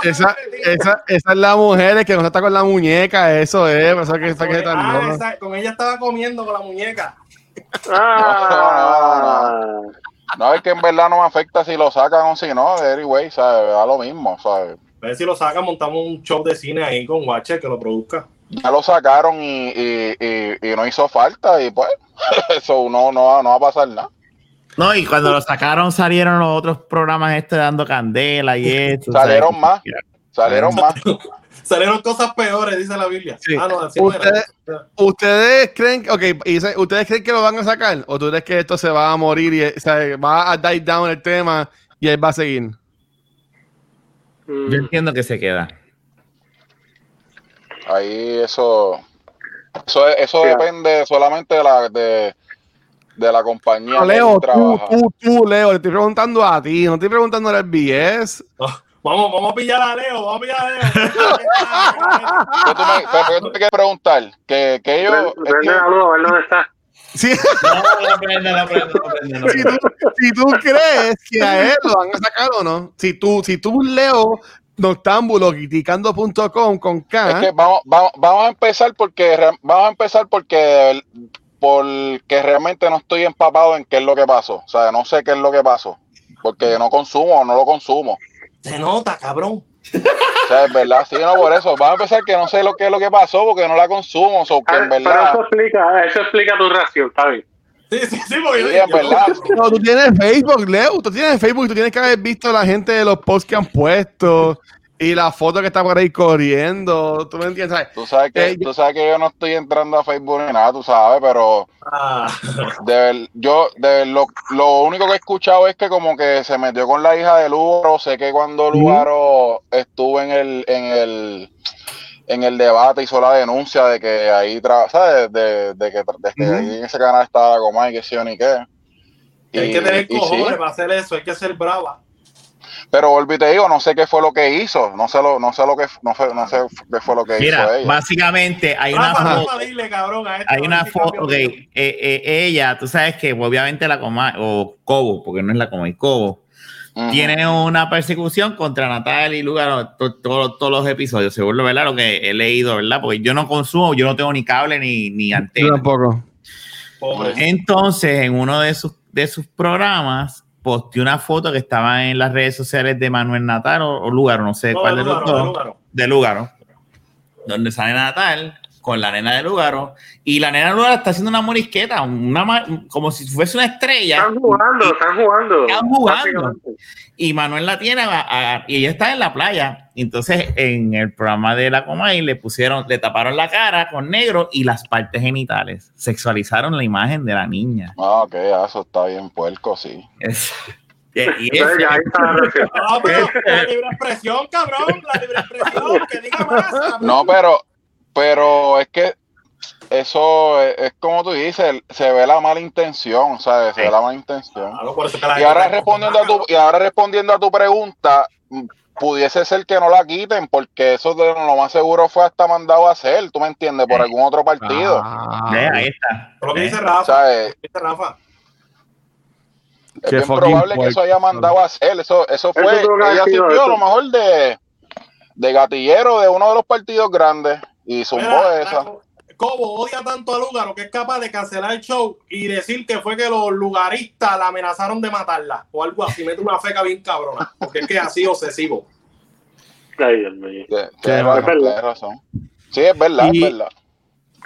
Esa, esa, esa es la mujer que no está con la muñeca, eso es, eso que está que Ah, esa- con ella estaba comiendo con la muñeca. Ah, No, es que en verdad no me afecta si lo sacan o si no, anyway, ¿sabes? Da lo mismo, ¿sabes? A ver si lo saca, montamos un show de cine ahí con Watcher que lo produzca. Ya lo sacaron y, y, y, y no hizo falta y pues [LAUGHS] eso no, no, va- no va a pasar nada. No, y cuando lo sacaron salieron los otros programas este dando candela y esto. Salieron ¿sabes? más. Salieron más. [LAUGHS] Salieron cosas peores, dice la Biblia. Sí. Ah, no, así no era. Ustedes, ¿Ustedes creen, ok, y dice, ¿ustedes creen que lo van a sacar? ¿O tú crees que esto se va a morir y o sea, va a die down el tema y él va a seguir? Yo entiendo que se queda. Ahí eso, eso, eso depende solamente de la, de, de la compañía. No, que Leo, él tú, trabaja. tú, tú, Leo, le estoy preguntando a ti, no estoy preguntando al BS. Vamos, vamos a pillar a Leo, vamos a pillar a Leo. ¿Qué tú me, pero, ¿qué tú me quieres preguntar? Que, que ellos... Prende es que- prende la luz, a ver dónde está. Sí, No, no prende, no prende, no prende, no si, tú, si tú crees que a él lo van a sacar o no, si tú, si tú Leo Noctámbulo, criticando.com con Es K, que vamos, vamos, vamos a empezar porque re- vamos a empezar porque porque realmente no estoy empapado en qué es lo que pasó. O sea, no sé qué es lo que pasó. Porque no consumo, no lo consumo. Se nota, cabrón. O sea, es verdad, sí, no, por eso. Vamos a empezar que no sé lo que es lo que pasó porque no la consumo. So, que Ah, en Pero verdad. eso explica, eso explica tu reacción, está bien. Sí, sí, sí, porque Sí, verdad. No, tú tienes Facebook, Leo. Tú tienes Facebook y tú tienes que haber visto la gente de los posts que han puesto y la foto que está por ahí corriendo. ¿Tú me entiendes? ¿Sabes? Tú sabes, que, Eh, yo- tú sabes que yo no estoy entrando a Facebook ni nada, tú sabes, pero Ah, de ver- yo de ver- lo, lo único que he escuchado es que como que se metió con la hija de Lugaro. Sé que cuando. Lugaro estuvo en el, en el en el debate hizo la denuncia de que ahí ¿sabes? De, de que, de ahí en ese canal estaba la coma y que sí o ni qué. hay que tener y sí, cojones para hacer eso, hay que ser brava. pero volví y te digo, no sé qué fue lo que hizo, no sé lo, no sé lo que no, fue, no sé qué fue lo que hizo Mira, ella. básicamente hay una foto. Hay una foto, opinión. eh, eh, ella, tú sabes que obviamente la coma, o Cobo, porque no es la coma, es Cobo, Tiene una persecución contra Natal y Lugaro to- to- todos los episodios, según lo, ¿verdad? lo que he leído, ¿verdad? Porque yo no consumo, yo no tengo ni cable ni, ni Yo antena. tampoco. Pobre. Entonces, en uno de sus, de sus programas, posteó una foto que estaba en las redes sociales de Manuel Natal o, o Lugaro, no sé No, cuál de de los Lugaro, de dos, Lugaro. de Lugaro, donde sale Natal con la nena de Lugaro, y la nena de Lugaro está haciendo una morisqueta, una, como si fuese una estrella. Están jugando, están jugando. Están jugando. y Manuel la tiene a- a- y ella está en la playa. Entonces, en el programa de la Comay le pusieron, le taparon la cara con negro y las partes genitales. Sexualizaron la imagen de la niña. Ah, ok, ah, eso está bien puerco, sí. Es- [LAUGHS] y, eso- ya ahí está la. [LAUGHS] Ah, pero la libre expresión, cabrón, la libre expresión, que diga más. cabrón. No, pero, pero es que eso es, es como tú dices, se ve la mala intención, ¿sabes? Se ve la mala intención. Claro, por Y ahora respondiendo a tu, y ahora respondiendo a tu pregunta, mm, pudiese ser que no la quiten, porque eso de lo más seguro fue hasta mandado a hacer, tú me entiendes, por Sí. algún otro partido. Ah, ahí está. Lo que Ve. dice Rafa, ¿Sabes? lo que dice Rafa. Es Qué bien fucking probable que eso haya mandado a hacer. Eso, eso fue, ella sirvió a lo mejor de, de gatillero de uno de los partidos grandes y zumbó Mira, esa. la- Cobo odia tanto a Lugaro que es capaz de cancelar el show y decir que fue que los lugaristas la amenazaron de matarla o algo así. Mete una feca bien cabrona, porque es que es así obsesivo. Ay, Dios mío. Tienes Qué razón, verdad. tienes razón. Sí, es verdad, Y- es verdad.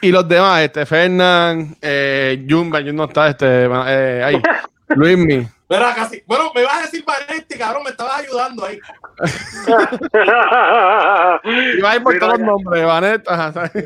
Y los demás, este, Fernán, eh, Jumba, Jun no está, este, eh, ahí, [LAUGHS] Luismi. Casi. Bueno, me vas a decir Vanetti, cabrón, me estabas ayudando ahí. [LAUGHS] Y va a ir por todos los nombres, ¿sabes? [LAUGHS]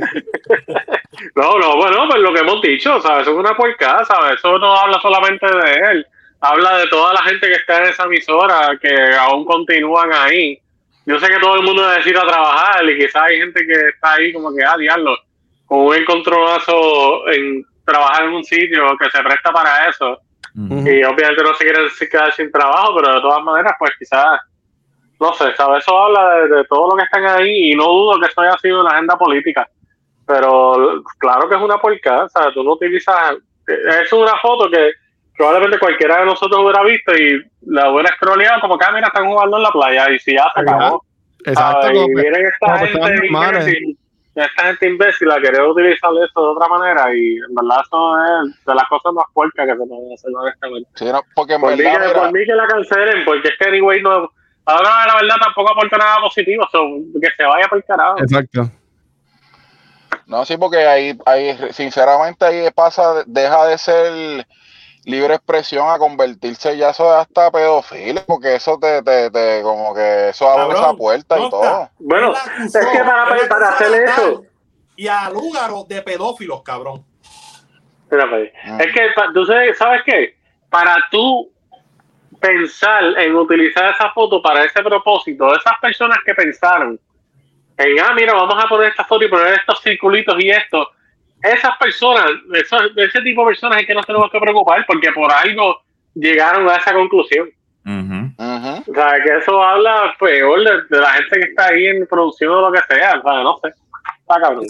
No, no, bueno, pues lo que hemos dicho, ¿sabes? Eso es una porcada, ¿sabes? Eso no habla solamente de él, habla de toda la gente que está en esa emisora, que aún continúan ahí. Yo sé que todo el mundo necesita trabajar y quizás hay gente que está ahí como que, ah, diablo, con un encontronazo en trabajar en un sitio que se presta para eso. Y obviamente no se quieren quedar sin trabajo, pero de todas maneras, pues quizás, no sé, ¿sabes? Eso habla de, de todo lo que están ahí y no dudo que esto haya sido una agenda política. Pero claro que es una porcada, ¿sabes? Tú no utilizas... Es una foto que probablemente cualquiera de nosotros hubiera visto y la hubiera scrolleado como que, ah, mira, están jugando en la playa y si ya se acabó. Exacto, como vienen esta gente esta gente imbécil a querer utilizar eso de otra manera y en verdad eso es de las cosas más puercas que se pueden hacer honestamente. Sí, no, porque en Por mí, verdad, que, mira, por mí que la cancelen, porque es que anyway no. Ahora la verdad tampoco aporta nada positivo, so, que se vaya por el carajo. Exacto. No, sí, porque ahí, ahí, sinceramente, ahí pasa, deja de ser libre expresión a convertirse ya eso es hasta pedofilia, porque eso te, te, te como que eso abre Cabrón, esa puerta y todo. Bueno, es que para- para hacer eso- Y a Lugaro de pedófilos, cabrón. Pues, Mm. Es que sabes, ¿sabes qué? Para tú pensar en utilizar esa foto para ese propósito, esas personas que pensaron en, ah, mira, vamos a poner esta foto y poner estos circulitos y esto, esas personas, esos- ese tipo de personas es que nos tenemos que preocupar porque por algo llegaron a esa conclusión. O sea, que eso habla peor de, de la gente que está ahí en producción o lo que sea. O sea, no sé. Está cabrón.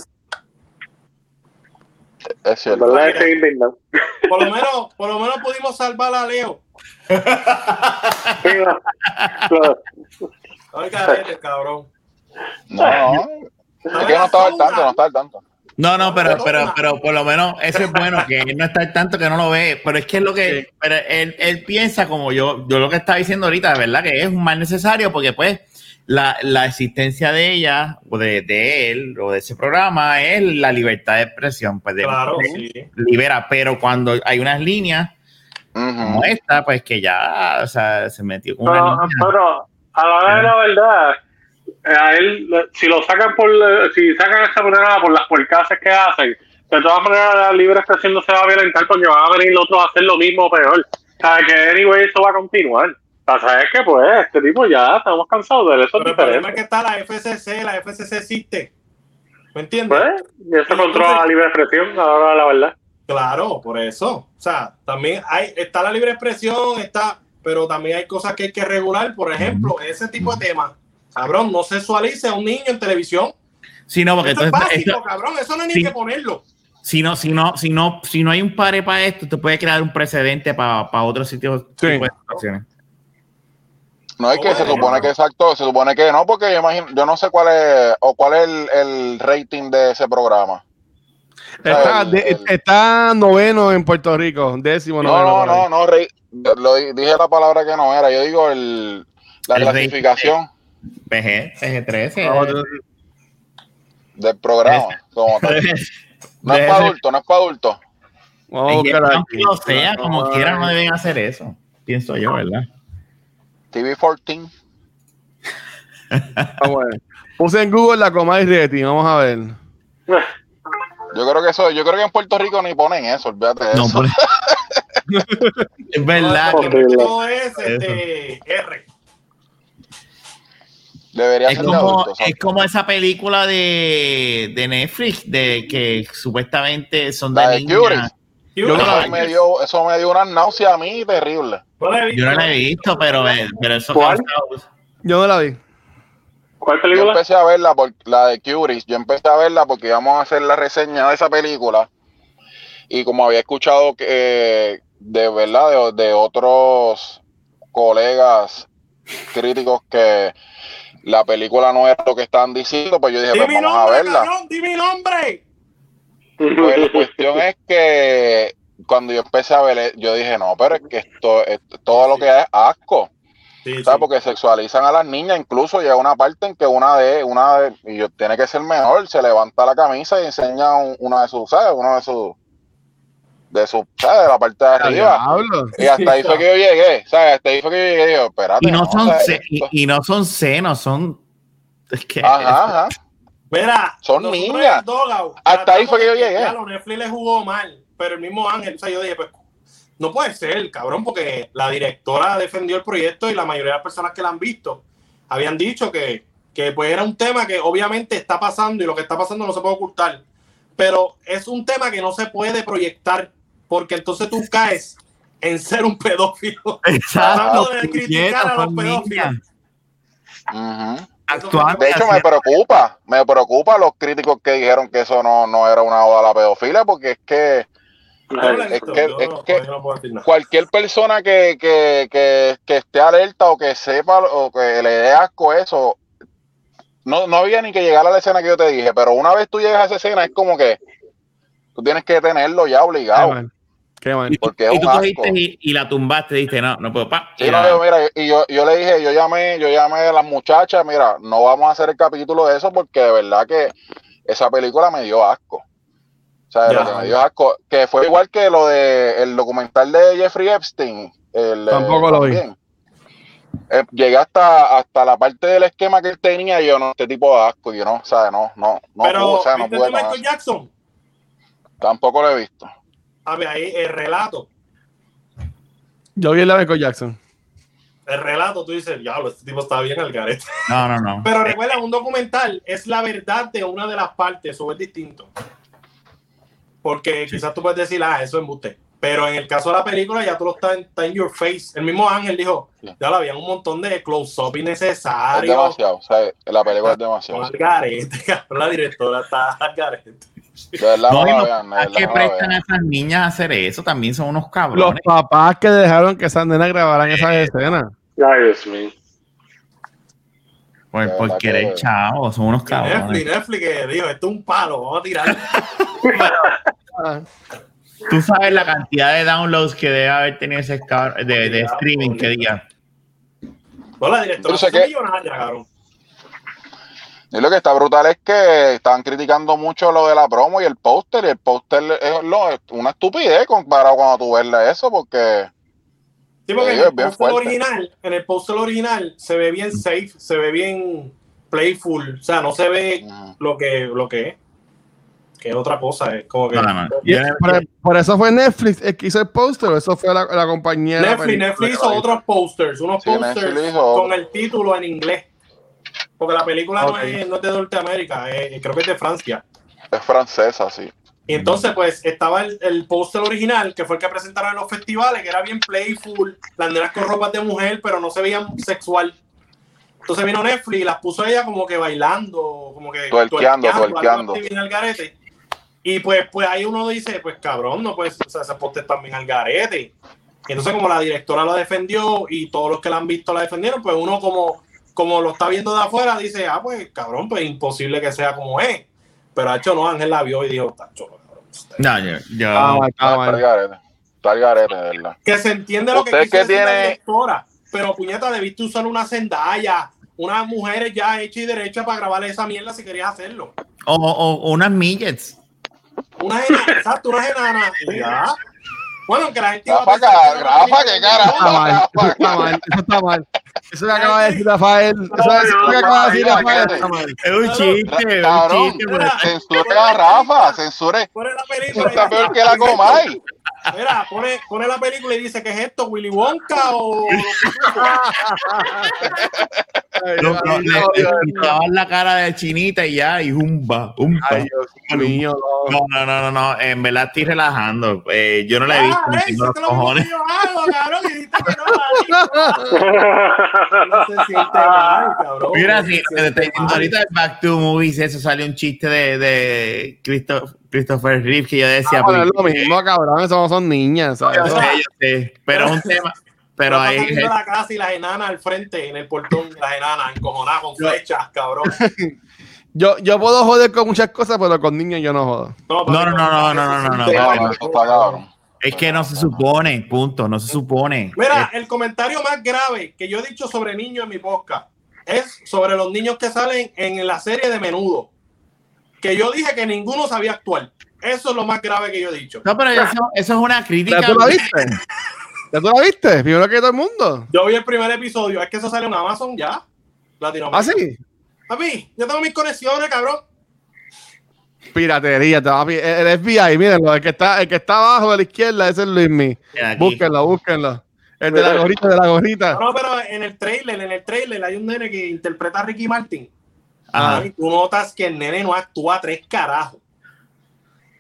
Es cierto. Por lo menos, por lo menos pudimos salvar a Leo. Oiga, cabrón. No, no. Es que no estaba al tanto, no estaba al tanto. No, no, pero, pero, pero por lo menos eso es bueno, que él no está al tanto que no lo ve. Pero es que es lo que. Pero él, él piensa como yo, yo lo que estaba diciendo ahorita, de verdad, que es un mal necesario, porque pues la, la existencia de ella, o de, de, él, o de ese programa, es la libertad de expresión. Pues de, Claro, sí. libera, pero cuando hay unas líneas como Ujú. esta, pues que ya, o sea, se metió con una Pero, línea. pero a la hora de la verdad, a él, si lo sacan por, si sacan esa manera por las puercases que hacen, de todas maneras la libre expresión no se va a violentar porque van a venir los otros a hacer lo mismo o peor. O sea, que anyway eso va a continuar. O sea, ¿sabes qué? Pues este tipo ya estamos cansados de él, eso es Pero el problema es que está la FCC, la FCC existe. ¿Me entiendes? Pues, y eso controla la libre expresión, a la hora de la verdad. Claro, por eso. O sea, también hay, está la libre expresión, está, pero también hay cosas que hay que regular. Por ejemplo, ese tipo de temas. Cabrón, no sexualice a un niño en televisión. Sí, no, porque Eso es entonces, básico, esto- cabrón. Eso no hay ni que ponerlo. si no, si no, si no, si no hay un pare para esto, te puede crear un precedente para otros sitios. Sí. tipo de situaciones. No es que se Bueno. supone que exacto, se supone que no, porque yo imagino, yo no sé cuál es, o cuál es el, el rating de ese programa. Está, el- de- el- está noveno en Puerto Rico, décimo No, noveno. no, no, no, rey, lo di- dije la palabra que no era, yo digo el, la El rating. PG, PG-13. Ah, eh. del programa. como tal. No es para adultos, no es para adultos. Vamos a Es que buscar aunque lo sea, como Ay. quieran, no deben hacer eso. Pienso yo, ¿verdad? TV14. [LAUGHS] Vamos a ver. Puse en Google la coma y rating, vamos a ver. Yo creo que eso, yo creo que en Puerto Rico ni ponen eso, olvídate de No, eso. por- [LAUGHS] [LAUGHS] es verdad. No, no es este, R. Debería Es ser de como, es como esa película de, de Netflix de que supuestamente son de La de niñas. Yo Eso me dio, eso me dio una náusea a mí terrible. Yo no la he visto. pero, pero eso ¿Cuál? Yo no la vi. ¿Cuál Yo película? empecé a verla por la de Curies, yo empecé a verla porque íbamos a hacer la reseña de esa película y como había escuchado que eh, de verdad de, de otros colegas críticos que la película no era lo que estaban diciendo, pues yo dije, Di pues vamos a verla. di mi nombre. Pues la cuestión es que cuando yo empecé a ver, yo dije, no, pero es que esto, todo lo que es asco. Sí, ¿sabes? sí. Porque sexualizan a las niñas, incluso llega una parte en que una de, una de, y yo, tiene que ser mejor, se levanta la camisa y enseña un- una de sus, ¿sabes? Uno de sus, de sus, ¿sabes? De la parte de arriba. Diablo. Y hasta ahí fue que yo llegué, ¿sabes? Hasta ahí fue que yo llegué y digo, espérate. Y no son, y, y no son senos, son. Es que. Ajá, ajá. Mira, Son niñas. Hasta ahí fue que yo llegué. Lo Netflix le jugó mal, pero el mismo Ángel, o sea, yo dije, pues, no puede ser, cabrón, porque la directora defendió el proyecto y la mayoría de las personas que la han visto habían dicho que, que pues era un tema que obviamente está pasando y lo que está pasando no se puede ocultar, pero es un tema que no se puede proyectar porque entonces tú caes en ser un pedófilo. [LAUGHS] Exacto. Tratando de criticar a los pedófilos. Actuando De hecho, me preocupa, me preocupa los críticos que dijeron que eso no, no era una oda a la pedofilia, porque es que he Es que- yo es no- que- no cualquier persona que, que, que, que esté alerta o que sepa o que le dé asco eso, no, no había ni que llegar a la escena que yo te dije, pero una vez tú llegas a esa escena es como que tú tienes que tenerlo ya obligado. Qué mal. Y, tú- porque es y un asco. y, y la tumbaste, dijiste, no, no puedo. Pa, Sí, y no, yo, mira, y yo, yo le dije, yo llamé, yo llamé a las muchachas, mira, no vamos a hacer el capítulo de eso porque de verdad que esa película me dio asco. O sea, Ya. lo que me dio asco, que fue igual que lo de el documental de Jeffrey Epstein. el, eh, Tampoco lo vi. Eh, llegué hasta, hasta la parte del esquema que él tenía y yo no, este tipo de asco, yo no, o sea, no, no, no Pero, o sea, no ¿viste pude de con Michael. Jackson? Tampoco lo he visto. A ver, ahí el relato. Yo vi el de Michael Jackson. El relato, tú dices, diablo, este tipo está bien al garete. No, no, no. [LAUGHS] Pero recuerda, un documental es la verdad de una de las partes, eso es distinto. Porque quizás tú puedes decir, ah, eso es embuste. Pero en el caso de la película, ya tú lo está en, está en your face. El mismo Ángel dijo, ya lo habían un montón de close-up Es innecesarios. demasiado, o sea, la película es demasiado. al garete, cabrón, [LAUGHS] la directora está al garete. Verdad, No, y los papás que prestan a esas niñas a hacer eso también son unos Los cabrones. papás que dejaron que esas nenas grabaran esas escenas. Ay, Dios mío. De por querer que- chavo, son unos cabrones. Netflix, Netflix que dijo, esto es un palo, vamos a tirar. Tú sabes la cantidad de downloads que debe haber tenido ese cabrón de, de streaming que diga. No, la directora Yo sé es que- millonaria, cabrón. Y lo que está brutal es que están criticando mucho lo de la promo y el póster. Y el póster es lo- es una estupidez comparado cuando tú ves eso, porque Sí, porque en el póster original, en el póster original se ve bien safe, se ve bien playful, o sea, no se ve ujú, lo que, lo que es. Que es otra cosa, es como que No, no, Por, por eso fue Netflix el que hizo el póster, o eso fue la, la compañía. Netflix, Netflix hizo otros posters, unos Sí, hizo con el título en inglés. Porque la película no, es, no es de Norteamérica, es- creo que es de Francia. es francesa, sí. Y entonces, pues, estaba el, el póster original, que fue el que presentaron en los festivales, que era bien playful, las nenas con ropas de mujer, pero no se veían sexual. Entonces vino Netflix y las puso ella como que bailando, como que Tuerqueando, tuerqueando. así, bien al garete. Y pues, pues ahí uno dice, pues cabrón, no pues, o sea, ese póster también al garete. Y entonces como la directora la defendió y todos los que la han visto la defendieron, pues uno como, como lo está viendo de afuera dice, ah, pues cabrón, pues imposible que sea como es. Pero de hecho no, Ángel la vio y dijo, tacho, cabrón, usted- No, yo, yo- Ah, mal, ah, Está garete. Está el garete, de verdad. que se entiende lo que quiso que decir la tiene- directora, pero puñeta, debiste usar una sendalla, unas mujeres ya hechas y derechas para grabar esa mierda si querías hacerlo. o, o- o unas midgets. Una enana, exacto, una enana. y [LAUGHS] ya. Bueno, aunque la gente Rafa, que qué cara. Está mal, Rafa, [LAUGHS] eso está mal, eso está mal. Eso que acaba de decir Rafael, eso, que acaba de decir Rafael. Es un chiste, es un Cabrón, chiste. pero- censure a Rafa, censure. Eso está peor que la Comay. Mira, pone, pone la película y dice, ¿qué es esto? ¿Willy Wonka o.? Lo- le, le pintaban la cara de chinita y ya, y humba, humba. Ay, Dios mío, no. No, no, no, no, no, en verdad estoy relajando. Eh, yo no la he visto, Ah, dijiste que no, [LAUGHS] No se siente mal, cabrón. Mira, si te ahorita el Back to Movies, eso salió un chiste de, de Christo- Christopher Reeve que yo decía, Ah, bueno, es pues, lo mismo, cabrón, eso no son niñas, ¿sabes? yo Eso- sé, yo sé, pero es un tema, pero Pero ahí la casa y las enanas al frente, en el portón, las enanas encojonadas con flechas, cabrón. [LAUGHS] Yo, yo puedo joder con muchas cosas, pero con niños yo no jodo. No, no, no, no, no, no, no, no, No, es que no se supone, punto, no se supone. Mira, el comentario más grave que yo he dicho sobre niños en mi podcast es sobre los niños que salen en la serie de menudo. Que yo dije que ninguno sabía actuar. Eso es lo más grave que yo he dicho. No, pero eso, eso es una crítica. ¿Ya tú la viste? ¿Ya tú la viste? Primero que todo el mundo. Yo vi el primer episodio, es que eso sale en Amazon ya. ¿Ah, Latinoamérica. sí? Papi, yo tengo mis conexiones, cabrón. Piratería, te va a pi- el FBI, mírenlo, el que está, el que está abajo de la izquierda, ese es Luismi. Búsquenlo, búsquenlo. El de la gorrita, de la gorrita. No, pero en el trailer, en el trailer hay un nene que interpreta a Ricky Martin. Ajá. Y tú notas que el nene no actúa tres carajos.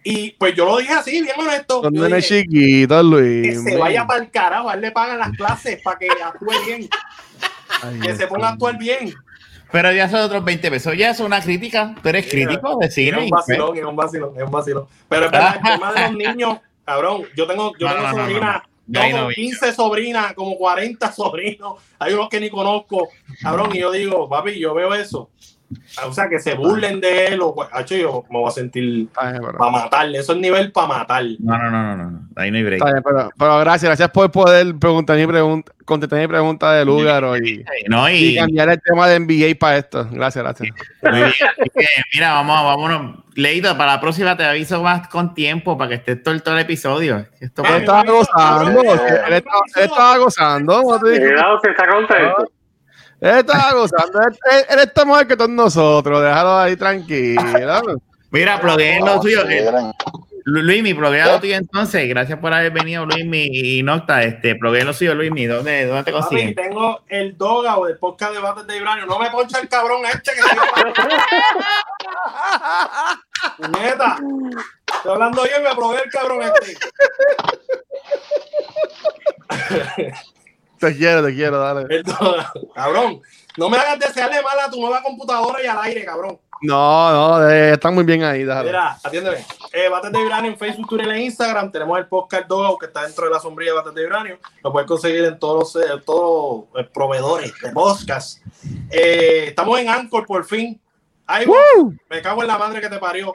Y pues yo lo dije así, bien honesto. Son nenes chiquitos, que Luis. se vaya para el carajo, a él le pagan las clases para que actúe bien, Ay, que Dios se ponga a actuar bien. Pero ya son otros 20 pesos. Ya es una crítica. Tú eres crítico de Es cine. un vacilón, es un vacilón, es un vacilón. Pero es verdad, el tema de los niños, cabrón, yo tengo, yo No, tengo no, no, como no vi. 15 sobrinas, como 40 sobrinos, hay unos que ni conozco, cabrón, y yo digo, papi, yo veo eso. O sea, que se burlen de él, o hacho, yo me voy a sentir pero- para matarle, eso es nivel para matar. No, no, no, no, no. Ahí no hay break. Bien, pero, pero gracias, gracias por poder preguntar mi pregunta, contestar mi pregunta de Lugaro y, No, y y, cambiar el tema de NBA para esto. Gracias, gracias. muy bien. Así que, mira, vamos, vámonos. Leito, para la próxima te aviso más con tiempo para que estés todo el, todo el episodio. Esto Ah, Él estaba gozando, él estaba, él estaba gozando. Mira, usted está contento. Él estaba gozando. Él está mejor que todos nosotros. Déjalo ahí tranquilo. [LAUGHS] Mira, plugueen lo tuyo. Eh, Luismi, pluguea lo tuyo entonces. Gracias por haber venido, Luismi y Nocta. Este, pluguea lo suyo, Luismi. ¿Dónde, dónde te consiguen? tengo el doga o el podcast de Bates de Ibranio. No me poncha el cabrón este que se Neta. [LAUGHS] Estoy hablando yo y me probé el cabrón este. [LAUGHS] Te quiero, te quiero, dale. Cabrón. No me hagas desearle mal a tu nueva computadora y al aire, cabrón. No, no, eh, están muy bien ahí, déjalo. Mira, atiéndeme. eh, Bates de Vibranio en Facebook, Twitter e Instagram. Tenemos el podcast Dog que está dentro de la sombrilla de Bates de Vibranio. Lo puedes conseguir en todos los, eh, todos los proveedores de podcast. Eh, estamos en Anchor por fin. Ay, me cago en la madre que te parió.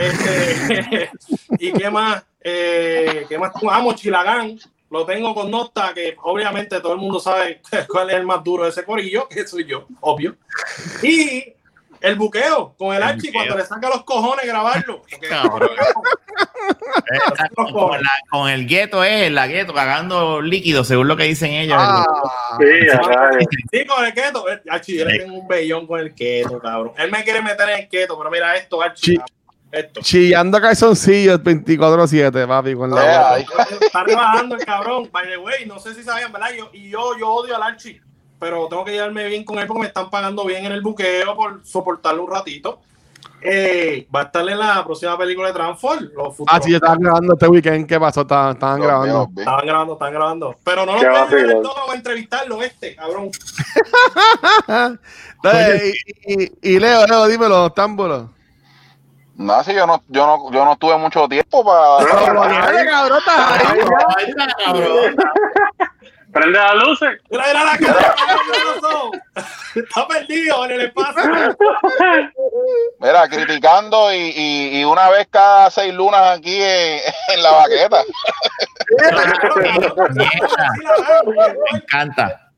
Este, [LAUGHS] y qué más, eh, qué más, ah, Mochilagán, lo tengo con nota que obviamente todo el mundo sabe [LAUGHS] cuál es el más duro de ese corillo, [LAUGHS] que soy yo, obvio. Y el buqueo con el, El archi buqueo. cuando le saca los cojones grabarlo. Cabrón. [LAUGHS] con, la- con el gueto es la gueto cagando líquido, según lo que dicen ellos. Ah, Sí. Sí, con el keto. eh, Archi, yo le tengo un bellón con el keto, cabrón. Él me quiere meter en el keto, pero mira esto, Archi. Sí. Esto. chillando calzoncillos 24-7, papi, con la Eh. Está rebajando el cabrón. By the way, no sé si sabían, ¿verdad? Yo, y yo, yo odio al Archi, pero tengo que llevarme bien con él porque me están pagando bien en el buqueo por soportarlo un ratito. Eh, va a estar en la próxima película de Transform. Los Ah, sí, yo estaba grabando este weekend. ¿Qué pasó? Estaban, estaban Dios grabando. Estaban grabando, estaban grabando. Pero no lo pueden ver todo a entrevistarlo, este, cabrón. [LAUGHS] Y- y Leo, Leo, dímelo, támbulos. No, sí, yo no, yo no, yo no tuve mucho tiempo para. Cabrón, estás ahí. Ay, cabrón. Prende las luces. Mira, mira la cara, Está perdido en el espacio. Mira, criticando y, y, y una vez cada seis lunas aquí en, en la baqueta. Me encanta.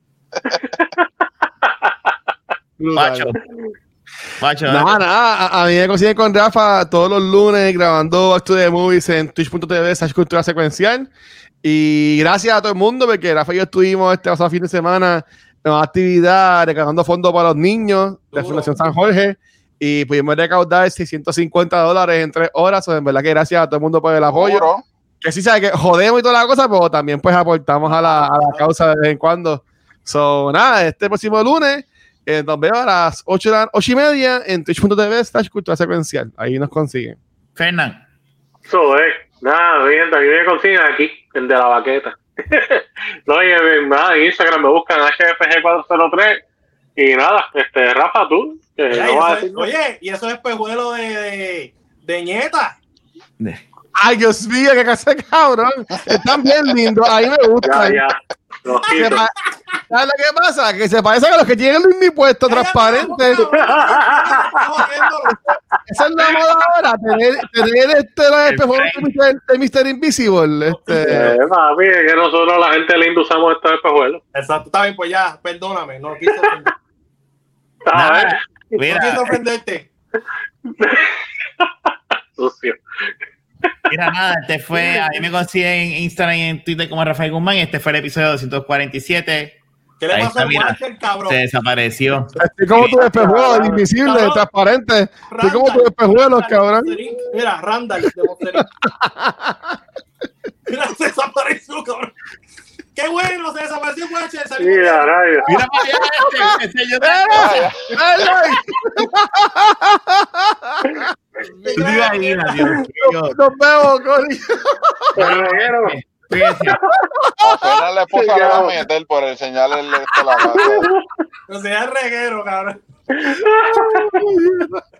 Macho. Macho. Nada, nada, a, a mí me consiguen con Rafa todos los lunes grabando Back to the Movies en twitch.tv slash cultura secuencial. Y gracias a todo el mundo, porque Rafa y yo estuvimos este pasado fin de semana en una actividad recaudando fondos para los niños de Duro. Fundación San Jorge y pudimos recaudar 650 dólares en tres horas. O en verdad que gracias a todo el mundo por el apoyo. Que sí sabe que jodemos y toda la cosa, pero también pues aportamos a la, a la causa de vez en cuando. So, nada, este próximo lunes eh, nos vemos a las 8, de la- 8 y media en twitch.tv slash cultura secuencial. Ahí nos consiguen. Fernán. Eso es. Nada, bien, aquí me consiguen aquí, el de la baqueta. [LAUGHS] no, y en, nada, en Instagram me buscan HFG403 y nada, este, Rafa, tú, que Mira, no y vas a es- oye, y eso es espejuelo de, de, de ñeta. Ay, Dios mío, qué casa cabrón. Están bien lindos. Ahí me Ya, gustan. ya. ¿Sabes lo que pasa? Que se parecen a los que tienen el mismo puesto transparente. [LAUGHS] Esa es la moda ahora. Tener, tener este, espejuelos de Mr. Invisible. Este. Eh, papi, es que nosotros la gente linda usamos estos espejuelos. Exacto, está bien, pues ya, perdóname, no quise, ofender- ¿Sabes? Nada, no quise ofenderte. [LAUGHS] Sucio. Mira, nada, este [LAUGHS] fue, a mí me consiguen en Instagram y en Twitter como Rafael Guzmán y este fue el episodio 247. ¿Qué le al mira. Walter, cabrón? Se desapareció. Estoy como tu espejuelo, invisible, Cabrón. transparente. Estoy como tu espejuelo, Randall de cabrón. Mira, Randall de. [LAUGHS] Mira, se desapareció, cabrón. Qué bueno, se desapareció Walter. Mira, rayos. Mira para allá este, ese yo [LAUGHS] Tú te imaginas, Dios mío. Nos vemos, Cori. Reguero. Fíjense, A Fernan la esposa le va a meter por enseñarle el, este, la casa. No sea reguero, cabrón. [LAUGHS]